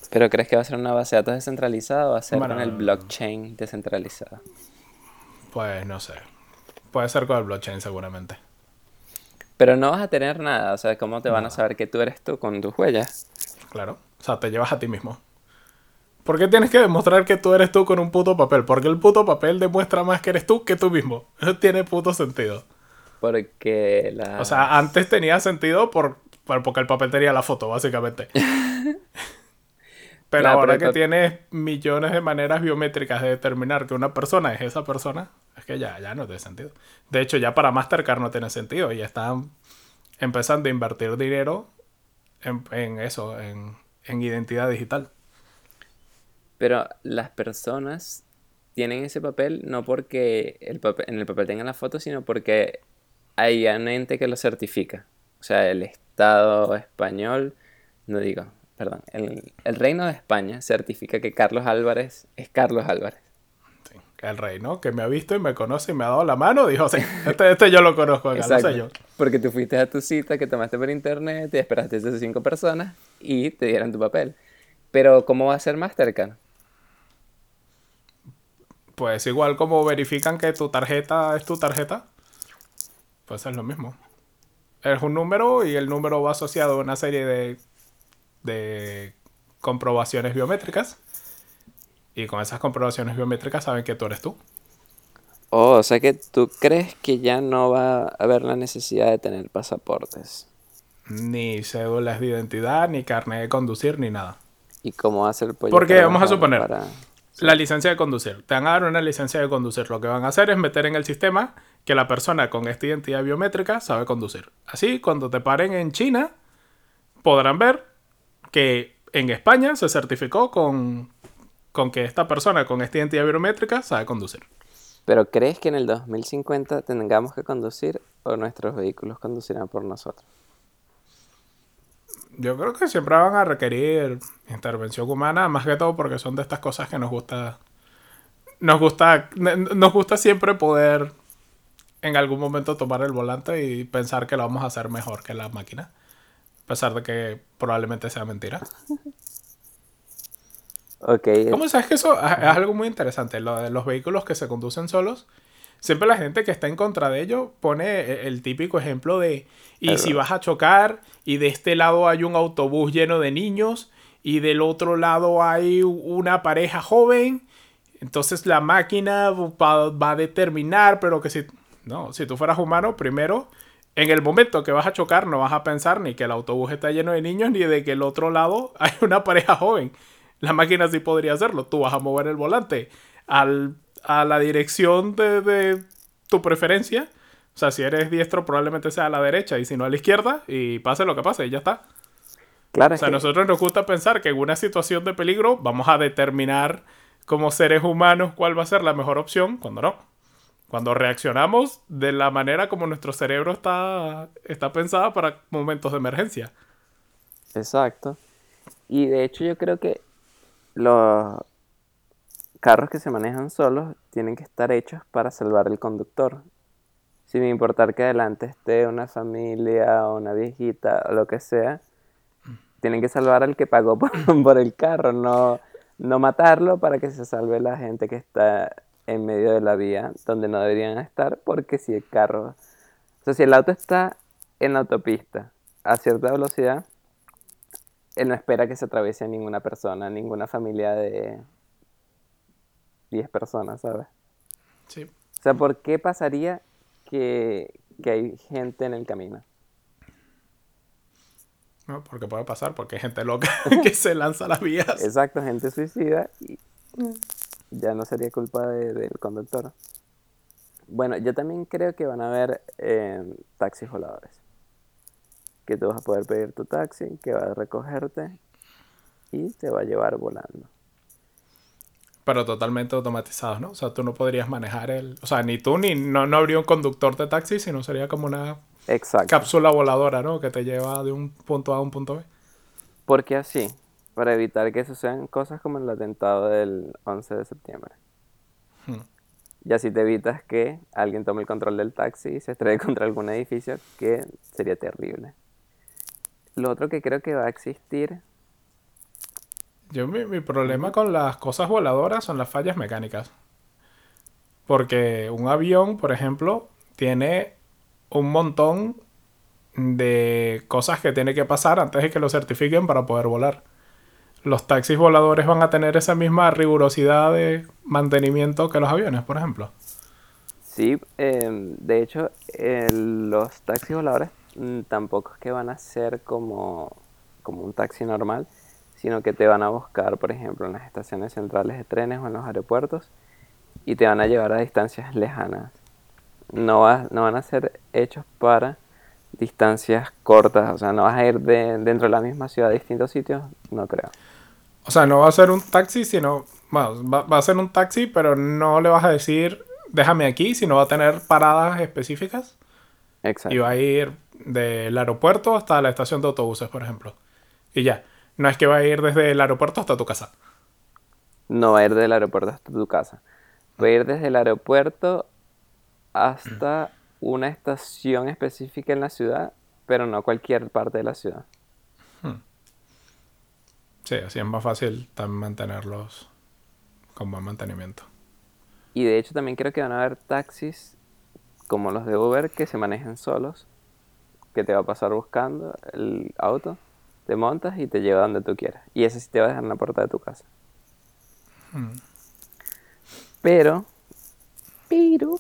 ¿Pero crees que va a ser una base de datos descentralizada o va a ser Bueno, con el blockchain descentralizado? Pues no sé. Puede ser con el blockchain seguramente. Pero no vas a tener nada, o sea, ¿cómo te van a saber que tú eres tú con tus huellas? Claro. O sea, te llevas a ti mismo. ¿Por qué tienes que demostrar que tú eres tú con un puto papel? Porque el puto papel demuestra más que eres tú que tú mismo. Eso tiene puto sentido. Porque la... O sea, antes tenía sentido por, por- porque el papel tenía la foto, básicamente. Pero Claro, ahora pero que tienes millones de maneras biométricas de determinar que una persona es esa persona, es que ya, ya no tiene sentido. De hecho, ya para Mastercard no tiene sentido. Y están empezando a invertir dinero en, en eso, en, en identidad digital. Pero las personas tienen ese papel no porque el papel, en el papel tengan la foto, sino porque hay un ente que lo certifica. O sea, el Estado español, no digo, perdón, el, el Reino de España certifica que Carlos Álvarez es Carlos Álvarez. Sí, el rey, ¿no? Que me ha visto y me conoce y me ha dado la mano, dijo, sí, este, este yo lo conozco acá, lo sé yo. Porque tú fuiste a tu cita que tomaste por internet, y esperaste a esas cinco personas y te dieron tu papel. Pero ¿cómo va a ser Mastercard? Pues igual como verifican que tu tarjeta es tu tarjeta, pues es lo mismo. Es un número y el número va asociado a una serie de, de comprobaciones biométricas. Y con esas comprobaciones biométricas saben que tú eres tú. Oh, o sea que tú crees que ya no va a haber la necesidad de tener pasaportes. Ni cédulas de identidad, ni carnet de conducir, ni nada. ¿Y cómo hace el pollo? Porque vamos a suponer, para- la licencia de conducir. Te van a dar una licencia de conducir. Lo que van a hacer es meter en el sistema que la persona con esta identidad biométrica sabe conducir. Así, cuando te paren en China, podrán ver que en España se certificó con, con que esta persona con esta identidad biométrica sabe conducir. ¿Pero crees que en el 2050 tengamos que conducir o nuestros vehículos conducirán por nosotros? Yo creo que siempre van a requerir intervención humana, más que todo porque son de estas cosas que nos gusta. Nos gusta. Nos gusta siempre poder en algún momento tomar el volante y pensar que lo vamos a hacer mejor que la máquina. A pesar de que probablemente sea mentira. Ok, ¿Cómo sabes que eso es algo muy interesante? Lo de los vehículos que se conducen solos. Siempre la gente que está en contra de ello pone e- el típico ejemplo de, y si vas a chocar y de este lado hay un autobús lleno de niños y del otro lado hay una pareja joven, entonces la máquina va, va a determinar, pero que si, no, si tú fueras humano, primero, en el momento que vas a chocar no vas a pensar ni que el autobús está lleno de niños ni de que el otro lado hay una pareja joven. La máquina sí podría hacerlo. Tú vas a mover el volante al, a la dirección de, de tu preferencia. O sea, si eres diestro, probablemente sea a la derecha y si no a la izquierda. Y pase lo que pase, y ya está. claro, O sea, a que- nosotros nos gusta pensar que en una situación de peligro vamos a determinar como seres humanos cuál va a ser la mejor opción, cuando no. Cuando reaccionamos de la manera como nuestro cerebro está, está pensado para momentos de emergencia. Exacto. Y de hecho yo creo que los carros que se manejan solos tienen que estar hechos para salvar al conductor. Sin importar que adelante esté una familia o una viejita o lo que sea, tienen que salvar al que pagó por, por el carro, no, no matarlo para que se salve la gente que está en medio de la vía donde no deberían estar, porque si el carro, o sea, si el auto está en la autopista a cierta velocidad, él no espera que se atraviese ninguna persona, ninguna familia de 10 personas, ¿sabes? Sí. O sea, ¿por qué pasaría que, que hay gente en el camino? ¿no? Porque puede pasar, porque hay gente loca que se lanza a las vías. Exacto, gente suicida y ya no sería culpa de- del conductor. Bueno, yo también creo que van a haber eh, taxis voladores. Que tú vas a poder pedir tu taxi, que va a recogerte y te va a llevar volando. Pero totalmente automatizados, ¿no? O sea, tú no podrías manejar el... O sea, ni tú ni... No, no habría un conductor de taxi, sino sería como una Exacto. cápsula voladora, ¿no? Que te lleva de un punto A a un punto B. Porque así, para evitar que sucedan cosas como el atentado del 11 de septiembre. Hmm. Y así te evitas que alguien tome el control del taxi y se estrelle contra algún edificio, que sería terrible. Lo otro que creo que va a existir, Yo mi, mi problema con las cosas voladoras son las fallas mecánicas. Porque un avión, por ejemplo, tiene un montón de cosas que tiene que pasar antes de que lo certifiquen para poder volar. Los taxis voladores van a tener esa misma rigurosidad de mantenimiento que los aviones, por ejemplo. sí, em, de hecho, los taxis voladores mm, tampoco es que van a ser como, como un taxi normal, sino que te van a buscar, por ejemplo, en las estaciones centrales de trenes o en los aeropuertos y te van a llevar a distancias lejanas. No, va- no van a ser hechos para distancias cortas, o sea, no vas a ir de, dentro de la misma ciudad a distintos sitios, no creo. O sea, no va a ser un taxi, sino... Bueno, va, va a ser un taxi, pero no le vas a decir, déjame aquí, sino va a tener paradas específicas. Exacto. Y va a ir del aeropuerto hasta la estación de autobuses, por ejemplo. Y ya. No es que va a ir desde el aeropuerto hasta tu casa. No va a ir del aeropuerto hasta tu casa. Va a ir desde el aeropuerto hasta una estación específica en la ciudad, pero no cualquier parte de la ciudad. Sí, así es más fácil también mantenerlos con buen mantenimiento. Y de hecho también creo que van a haber taxis como los de Uber que se manejan solos, que te va a pasar buscando el auto, te montas y te lleva donde tú quieras. Y ese sí te va a dejar en la puerta de tu casa. Pero Pero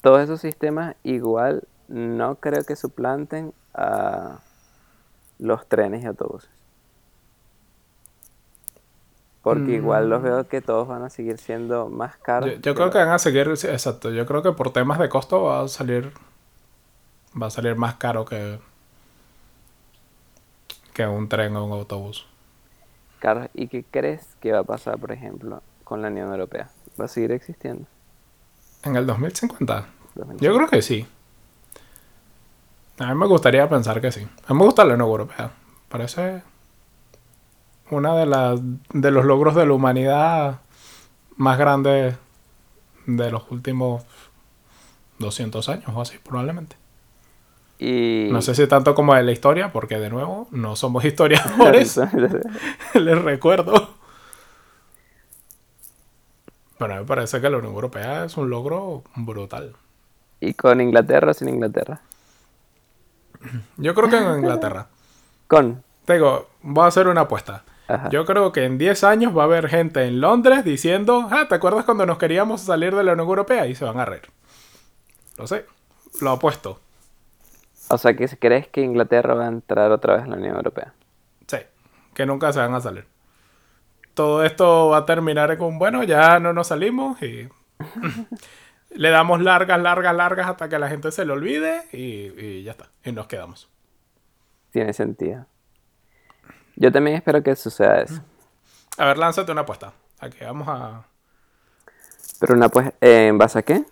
todos esos sistemas igual no creo que suplanten a los trenes y autobuses. Porque igual los veo que todos van a seguir siendo más caros. Yo, creo que van a seguir, exacto. Yo creo que por temas de costo va a salir. Va a salir más caro que. que un tren o un autobús. Carlos, ¿y qué crees que va a pasar, por ejemplo, con la Unión Europea? ¿Va a seguir existiendo? ¿En el 2050? Yo creo que sí. A mí me gustaría pensar que sí. A mí me gusta la Unión Europea. Parece una de las de los logros de la humanidad más grandes de los últimos 200 años o así, probablemente. Y... No sé si tanto como de la historia, porque de nuevo, no somos historiadores. Les recuerdo. Pero me parece que la Unión Europea es un logro brutal. ¿Y con Inglaterra o sin Inglaterra? Yo creo que en Inglaterra. ¿Con? Te digo, voy a hacer una apuesta. Yo creo que en 10 años va a haber gente en Londres diciendo, ah, ¿te acuerdas cuando nos queríamos salir de la Unión Europea? Y se van a reír. Lo sé, lo apuesto. O sea, que crees que Inglaterra va a entrar otra vez en la Unión Europea. Sí, que nunca se van a salir. Todo esto va a terminar con, bueno, ya no nos salimos y le damos largas, largas, largas hasta que la gente se lo olvide y, y ya está, y nos quedamos. Tiene sentido. Yo también espero que suceda eso. A ver, lánzate una apuesta. Aquí vamos a. ¿Pero una apuesta? ¿En base a qué?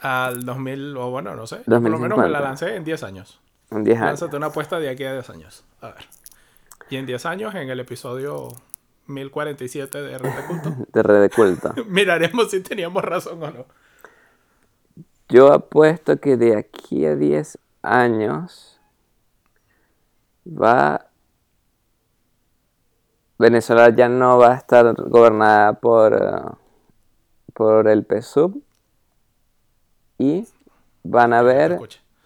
Al 2000, o bueno, no sé. Por lo menos me la lancé en 10 años. En 10 años. Lánzate una apuesta de aquí a 10 años. A ver. Y en 10 años, en el episodio 1047 de Red de Culto. de Red de Culto. miraremos si teníamos razón o no. Yo apuesto que de aquí a 10 años va Venezuela ya no va a estar gobernada por, eh, por el PSUV y van a ver,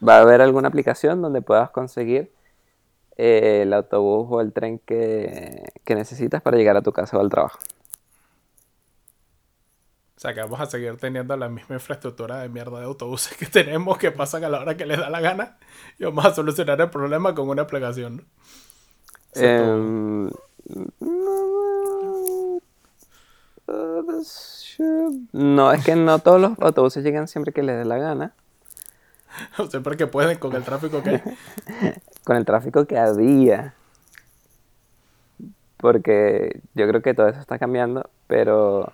va a haber alguna aplicación donde puedas conseguir eh, el autobús o el tren que, que necesitas para llegar a tu casa o al trabajo. O sea que vamos a seguir teniendo la misma infraestructura de mierda de autobuses que tenemos que pasan a la hora que les da la gana y vamos a solucionar el problema con una aplicación. Em, no, es que no todos los autobuses llegan siempre que les dé la gana. O sea, porque pueden con el tráfico que con el tráfico que había. Porque yo creo que todo eso está cambiando, pero.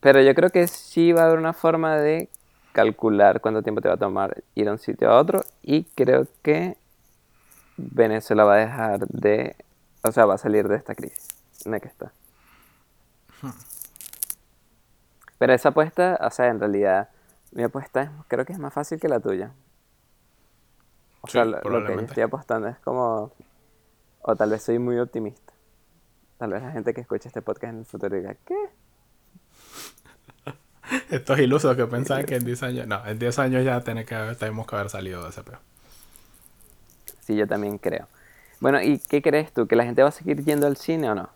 Pero yo creo que sí va a haber una forma de calcular cuánto tiempo te va a tomar ir de un sitio a otro. Y creo que Venezuela va a dejar de. O sea, va a salir de esta crisis en la que está. Pero esa apuesta, o sea, en realidad, mi apuesta creo que es más fácil que la tuya. O sea, lo, que yo estoy apostando es como. O tal vez soy muy optimista. Tal vez la gente que escucha este podcast en el futuro diga, ¿qué? Estos ilusos que pensaban que en 10 años. No, en 10 años ya tiene que tenemos que haber salido de ese peor. Sí, yo también creo. Bueno, ¿y qué crees tú? ¿Que la gente va a seguir yendo al cine o no?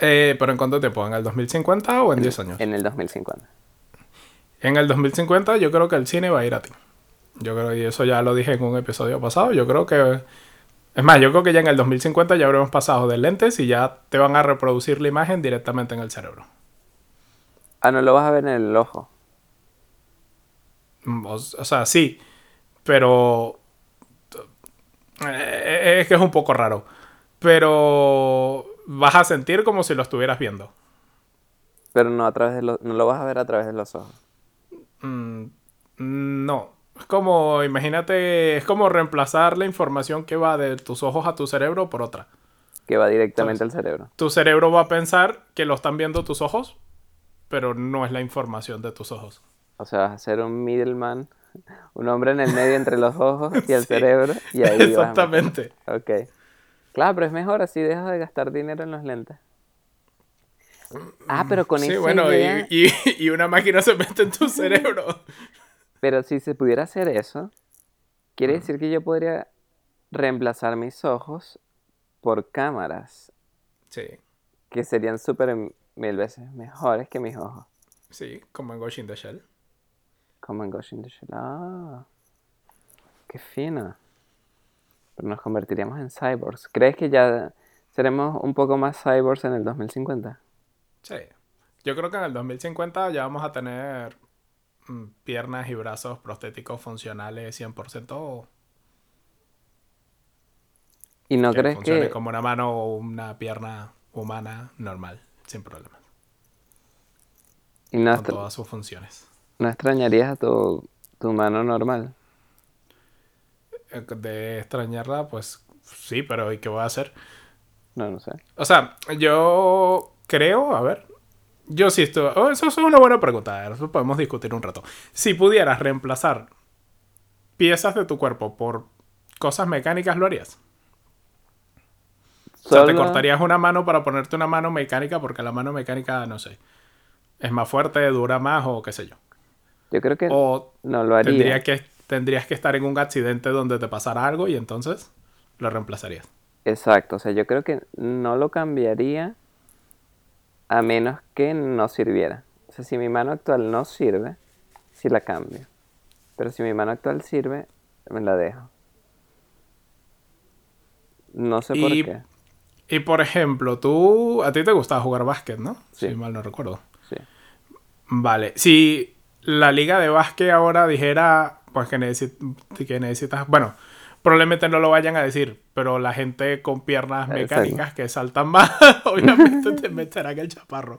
Eh, ¿Pero en cuánto tiempo? ¿En el 2050 o en 10 años? En el 2050. En el 2050 yo creo que el cine va a ir a ti. Yo creo, y eso ya lo dije en un episodio pasado, yo creo que... Es más, yo creo que ya en el 2050 ya habremos pasado de lentes y ya te van a reproducir la imagen directamente en el cerebro. Ah, no lo vas a ver en el ojo. Mm, o sea, sí. Pero... Eh, es que es un poco raro. Pero vas a sentir como si lo estuvieras viendo. Pero no a través de no lo vas a ver a través de los ojos. Mm, no. Es como, imagínate, es como reemplazar la información que va de tus ojos a tu cerebro por otra. Que va directamente al cerebro. Tu cerebro va a pensar que lo están viendo tus ojos, pero no es la información de tus ojos. O sea, vas a ser un middleman un hombre en el medio entre los ojos y el cerebro. Y ahí Exactamente. ok. Claro, pero es mejor así dejas de gastar dinero en los lentes. Ah, pero con sí, bueno, y, y, una máquina se mete en tu cerebro. Pero si se pudiera hacer eso, quiere decir que yo podría reemplazar mis ojos por cámaras. Sí. Que serían súper mil veces mejores que mis ojos. Sí, como en Ghost in the Shell. Como en Ghost in the Shell. Ah, qué fino. Pero nos convertiríamos en cyborgs. ¿Crees que ya seremos un poco más cyborgs en el 2050? Sí. Yo creo que en el 2050 ya vamos a tener mm, piernas y brazos prostéticos funcionales 100%. ¿Y no que crees funcione que como una mano o una pierna humana normal, sin problemas. y no, Con todas sus funciones. No extrañarías a tu, tu mano normal? Eh, De extrañarla, pues sí, pero ¿y qué voy a hacer? No, no sé. O sea, yo creo, a ver. Yo sí estoy. oh, eso es una buena pregunta. Eso podemos discutir un rato. Si pudieras reemplazar piezas de tu cuerpo por cosas mecánicas, ¿lo harías? O sea, te cortarías una mano para ponerte una mano mecánica porque la mano mecánica, no sé, es más fuerte, dura más o qué sé yo. Yo creo que O no lo haría. tendría que, tendrías que estar en un accidente donde te pasara algo y entonces lo reemplazarías. Exacto, o sea, yo creo que no lo cambiaría a menos que no sirviera. O sea, si mi mano actual no sirve, sí la cambio. Pero si mi mano actual sirve, me la dejo. No sé por qué. Y por ejemplo, tú, a ti te gustaba jugar básquet, ¿no? Sí. Si mal no recuerdo. Sí. Vale, si la liga de básquet ahora dijera, pues que, necesi- que necesitas, bueno, probablemente no lo vayan a decir, pero la gente con piernas mecánicas que saltan más, obviamente te meterán el chaparro.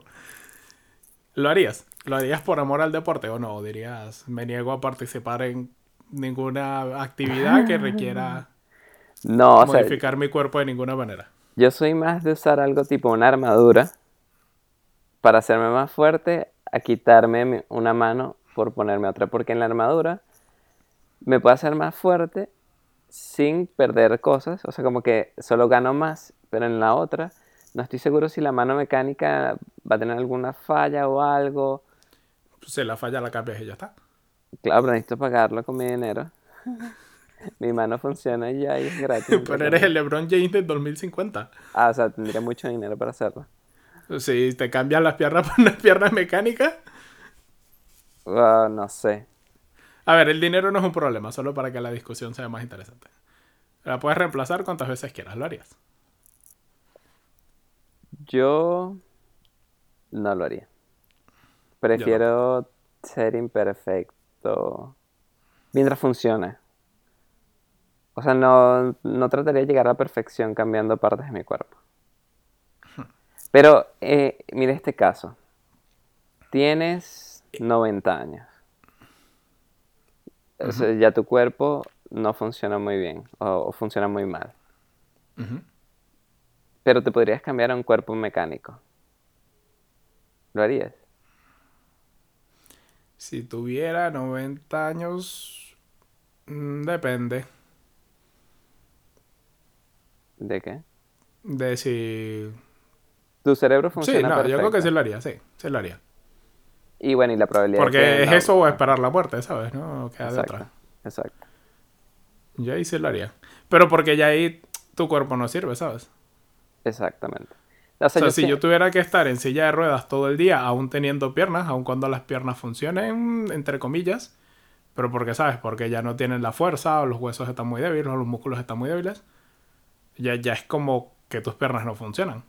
¿Lo harías? ¿Lo harías por amor al deporte o no? ¿O dirías, me niego a participar en ninguna actividad que requiera No, o sea, modificar mi cuerpo de ninguna manera? yo soy más de usar algo tipo una armadura para hacerme más fuerte a quitarme una mano por ponerme otra. Porque en la armadura me puedo hacer más fuerte sin perder cosas. O sea, como que solo gano más, pero en la otra no estoy seguro si la mano mecánica va a tener alguna falla o algo. Si la falla la cambias y ya está. Claro, pero necesito pagarlo con mi dinero. mi mano funciona y ya y es gratis. Pero eres el LeBron James del 2050. Ah, o sea, tendría mucho dinero para hacerlo. Si te cambian las piernas por unas piernas mecánicas. Ah, no sé. A ver, el dinero no es un problema, solo para que la discusión sea más interesante. La puedes reemplazar cuantas veces quieras, lo harías. Yo no lo haría. Prefiero ser imperfecto mientras funcione. O sea, no, no trataría de llegar a la perfección cambiando partes de mi cuerpo. Pero, eh, mira este caso. Tienes 90 años. O sea, ya tu cuerpo no funciona muy bien o- o funciona muy mal. Pero te podrías cambiar a un cuerpo mecánico. ¿Lo harías? Si tuviera 90 años, mm, depende ¿De qué? de si... Tu cerebro Sí, funciona no, yo creo que sí lo haría, sí, sí lo haría. Y bueno, y la probabilidad de Porque que es eso o esperar la muerte, ¿sabes? No queda de Exacto, otra. exacto. Yo ahí sí lo haría. Pero porque ya ahí tu cuerpo no sirve, ¿sabes? Exactamente. O O sea, sea, yo si sí- yo tuviera que estar en silla de ruedas todo el día, aún teniendo piernas, aun cuando las piernas funcionen, entre comillas, pero porque, ¿sabes? Porque ya no tienen la fuerza, o los huesos están muy débiles, o los músculos están muy débiles, ya, ya es como que tus piernas no funcionan.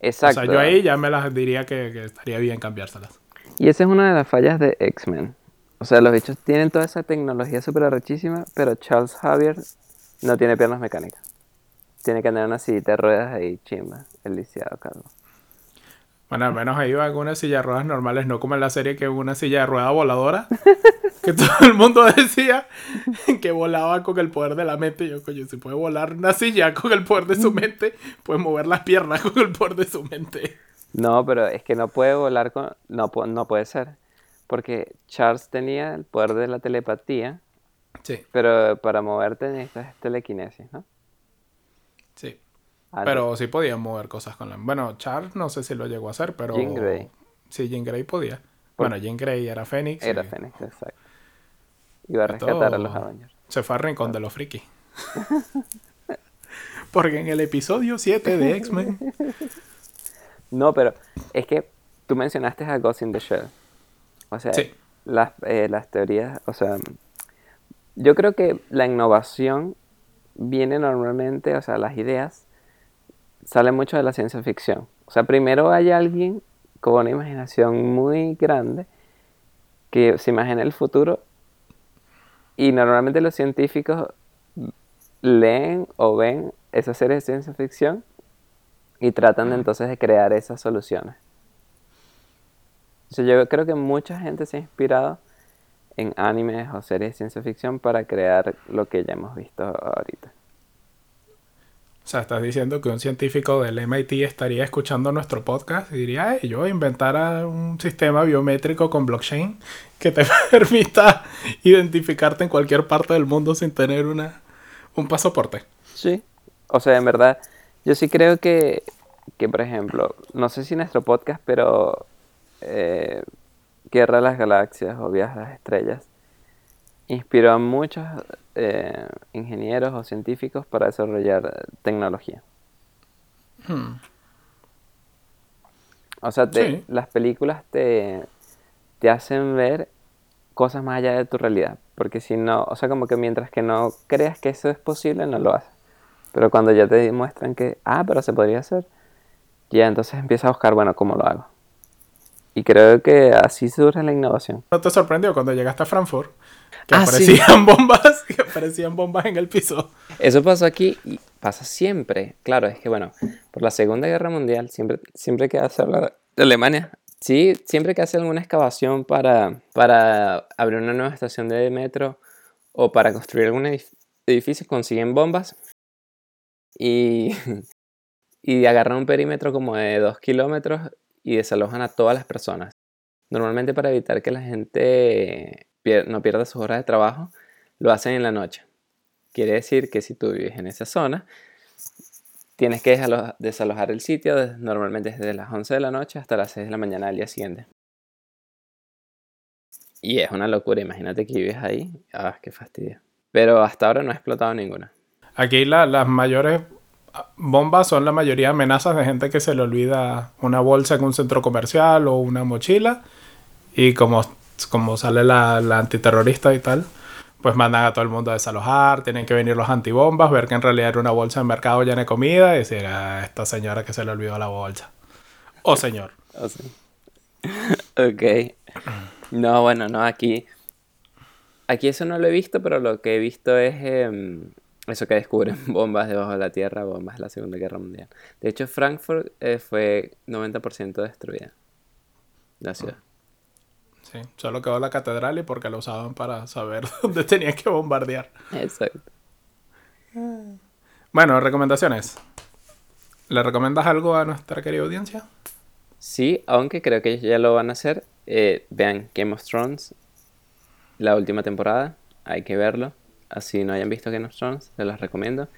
Exacto. O sea, yo ahí ya me las diría que, que estaría bien cambiárselas. Y esa es una de las fallas de X-Men. O sea, los bichos tienen toda esa tecnología súper arrechísima, pero Charles Javier no tiene piernas mecánicas. Tiene que tener una sillita de ruedas ahí, chimba, el lisiado, calvo. Bueno, al menos ahí va con una silla de ruedas normales, no como en la serie que hubo una silla de rueda voladora, que todo el mundo decía que volaba con el poder de la mente. Yo, coño, si puede volar una silla con el poder de su mente, puede mover las piernas con el poder de su mente. No, pero es que no puede volar con... No, no puede ser. Porque Charles tenía el poder de la telepatía, Sí, pero para moverte necesitas telequinesis, ¿no? sí. Pero sí podía mover cosas con la... Bueno, Charles no sé si lo llegó a hacer, pero... Jean Grey. Sí, Jean Grey podía. Bueno, Jean Grey era Fénix. Era y Fénix, exacto. Iba a rescatar a los Avengers. Se fue al rincón de los frikis. Porque en el episodio 7 de X-Men... No, pero es que tú mencionaste a Ghost in the Shell. O sea, Sí. las, eh, las teorías, o sea, yo creo que la innovación viene normalmente, o sea, las ideas salen mucho de la ciencia ficción. O sea, primero hay alguien con una imaginación muy grande que se imagina el futuro y normalmente los científicos leen o ven esas series de ciencia ficción y tratan de entonces de crear esas soluciones. O sea, yo creo que mucha gente se ha inspirado en animes o series de ciencia ficción para crear lo que ya hemos visto ahorita. O sea, estás diciendo que un científico del MIT estaría escuchando nuestro podcast y diría, "Ey, yo inventara un sistema biométrico con blockchain que te permita identificarte en cualquier parte del mundo sin tener una, un pasaporte. Sí. O sea, en verdad, yo sí creo que, que por ejemplo, no sé si nuestro podcast, pero eh, Guerra de las Galaxias o Viajes a las Estrellas inspiró a muchos eh, ingenieros o científicos para desarrollar tecnología. Hmm. O sea, te- Sí. las películas te, te hacen ver cosas más allá de tu realidad. Porque si no, o sea, como que mientras que no creas que eso es posible, no lo haces. Pero cuando ya te demuestran que, ah, pero se podría hacer, ya entonces empiezas a buscar, bueno, ¿cómo lo hago? Y creo que así surge la innovación. ¿No te sorprendió cuando llegaste a Frankfurt? Que Ah, sí. aparecían bombas, que aparecían bombas en el piso. Eso pasó aquí y pasa siempre. Claro, es que bueno, por la Segunda Guerra Mundial, siempre, siempre que hace hablar de Alemania, sí, siempre que hace alguna excavación para, para abrir una nueva estación de metro o para construir algún edif- edificio, consiguen bombas y, y agarran un perímetro como de dos kilómetros y desalojan a todas las personas. Normalmente para evitar que la gente no pierda sus horas de trabajo, lo hacen en la noche. Quiere decir que si tú vives en esa zona, tienes que desalo- desalojar el sitio normalmente desde las 11 de la noche hasta las 6 de la mañana del día siguiente. Y es una locura, imagínate que vives ahí. Ah, qué fastidio. Pero hasta ahora no ha explotado ninguna. Aquí la- las mayores bombas son la mayoría amenazas de gente que se le olvida una bolsa en un centro comercial o una mochila. Y como, como sale la, la antiterrorista y tal, pues mandan a todo el mundo a desalojar. Tienen que venir los antibombas, ver que en realidad era una bolsa en mercado llena de comida y decir a esta señora que se le olvidó la bolsa. O señor. Ok. No, bueno, no, aquí. Aquí eso no lo he visto, pero lo que he visto es em, eso que descubren bombas debajo de la tierra, bombas de la Segunda Guerra Mundial. De hecho, Frankfurt eh, fue 90% destruida. La ciudad. Sí, solo quedó la catedral y porque la usaban para saber dónde tenían que bombardear. Exacto. Bueno, recomendaciones. ¿Le recomiendas algo a nuestra querida audiencia? Sí, aunque creo que ellos ya lo van a hacer. eh, vean Game of Thrones, la última temporada. Hay que verlo. Así no hayan visto Game of Thrones, se los recomiendo.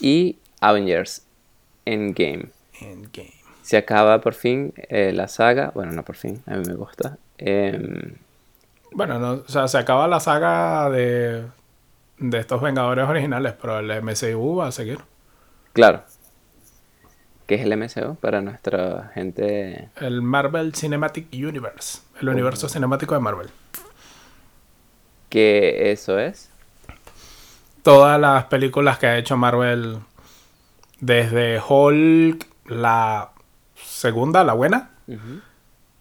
Y Avengers Endgame. Endgame. Se acaba por fin eh, la saga. Bueno, no por fin, a mí me gusta. Em, Bueno, no, o sea, se acaba la saga de, de estos Vengadores originales, pero el MCU va a seguir. claro. ¿Qué es el MCU para nuestra gente? El Marvel Cinematic Universe, el universo cinemático de Marvel. ¿Qué eso es? Todas las películas que ha hecho Marvel desde Hulk, la segunda, la buena,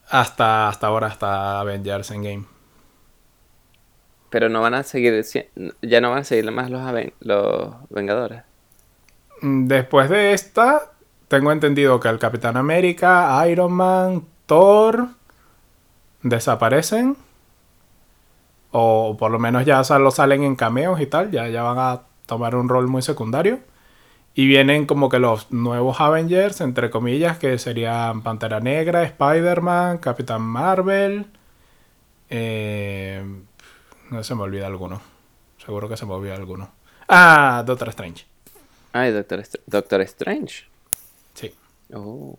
hasta, hasta ahora, hasta Avengers Endgame. Pero no van a seguir, ya no van a seguir más los, Aven- los Vengadores. Mm, Después de esta, tengo entendido que el Capitán América, Iron Man, Thor desaparecen. O por lo menos ya solo salen en cameos y tal. Ya, ya van a tomar un rol muy secundario. Y vienen como que los nuevos Avengers, entre comillas, que serían Pantera Negra, Spider-Man, Capitán Marvel. eh, no se me olvida alguno. Seguro que se me olvida alguno. Ah, Doctor Strange. Ay, Doctor, Str- Doctor Strange. Sí. Oh.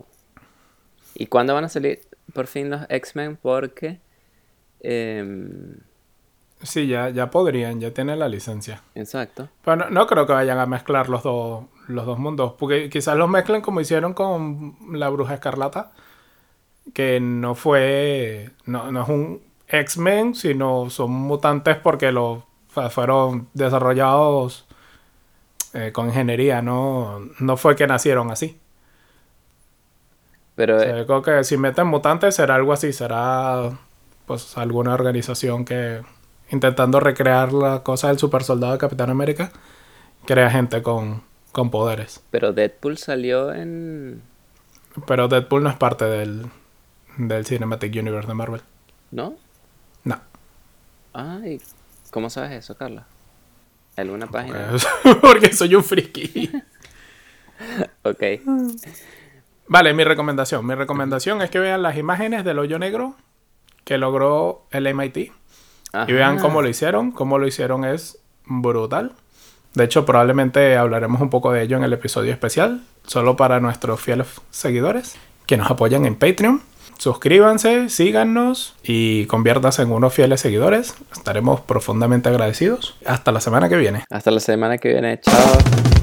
¿Y cuándo van a salir por fin los X-Men? Porque em, Sí, ya, ya podrían, ya tienen la licencia. Exacto. Pero no, no creo que vayan a mezclar los dos, los dos mundos. Porque quizás los mezclen como hicieron con la Bruja Escarlata. Que no fue. No, no es un X-Men, sino son mutantes porque los fueron desarrollados eh, con ingeniería. No, no fue que nacieron así. Pero O eh, sea, yo creo que si meten mutantes será algo así. Será pues alguna organización que intentando recrear la cosa del super soldado de Capitán América crea gente con, con poderes. pero Deadpool salió en Pero Deadpool no es parte del, del Cinematic Universe de Marvel. ¿no? No. Ay, ¿cómo sabes eso, Carla? ¿Alguna página? Porque soy un friki. Ok. Vale, mi recomendación. Mi recomendación es que vean las imágenes del hoyo negro que logró el MIT. Y vean Ajá. cómo lo hicieron. Cómo lo hicieron es brutal. De hecho, probablemente hablaremos un poco de ello en el episodio especial. Solo para nuestros fieles seguidores que nos apoyan en Patreon. Suscríbanse, síganos y conviértanse en unos fieles seguidores. Estaremos profundamente agradecidos. Hasta la semana que viene. Hasta la semana que viene. Chao.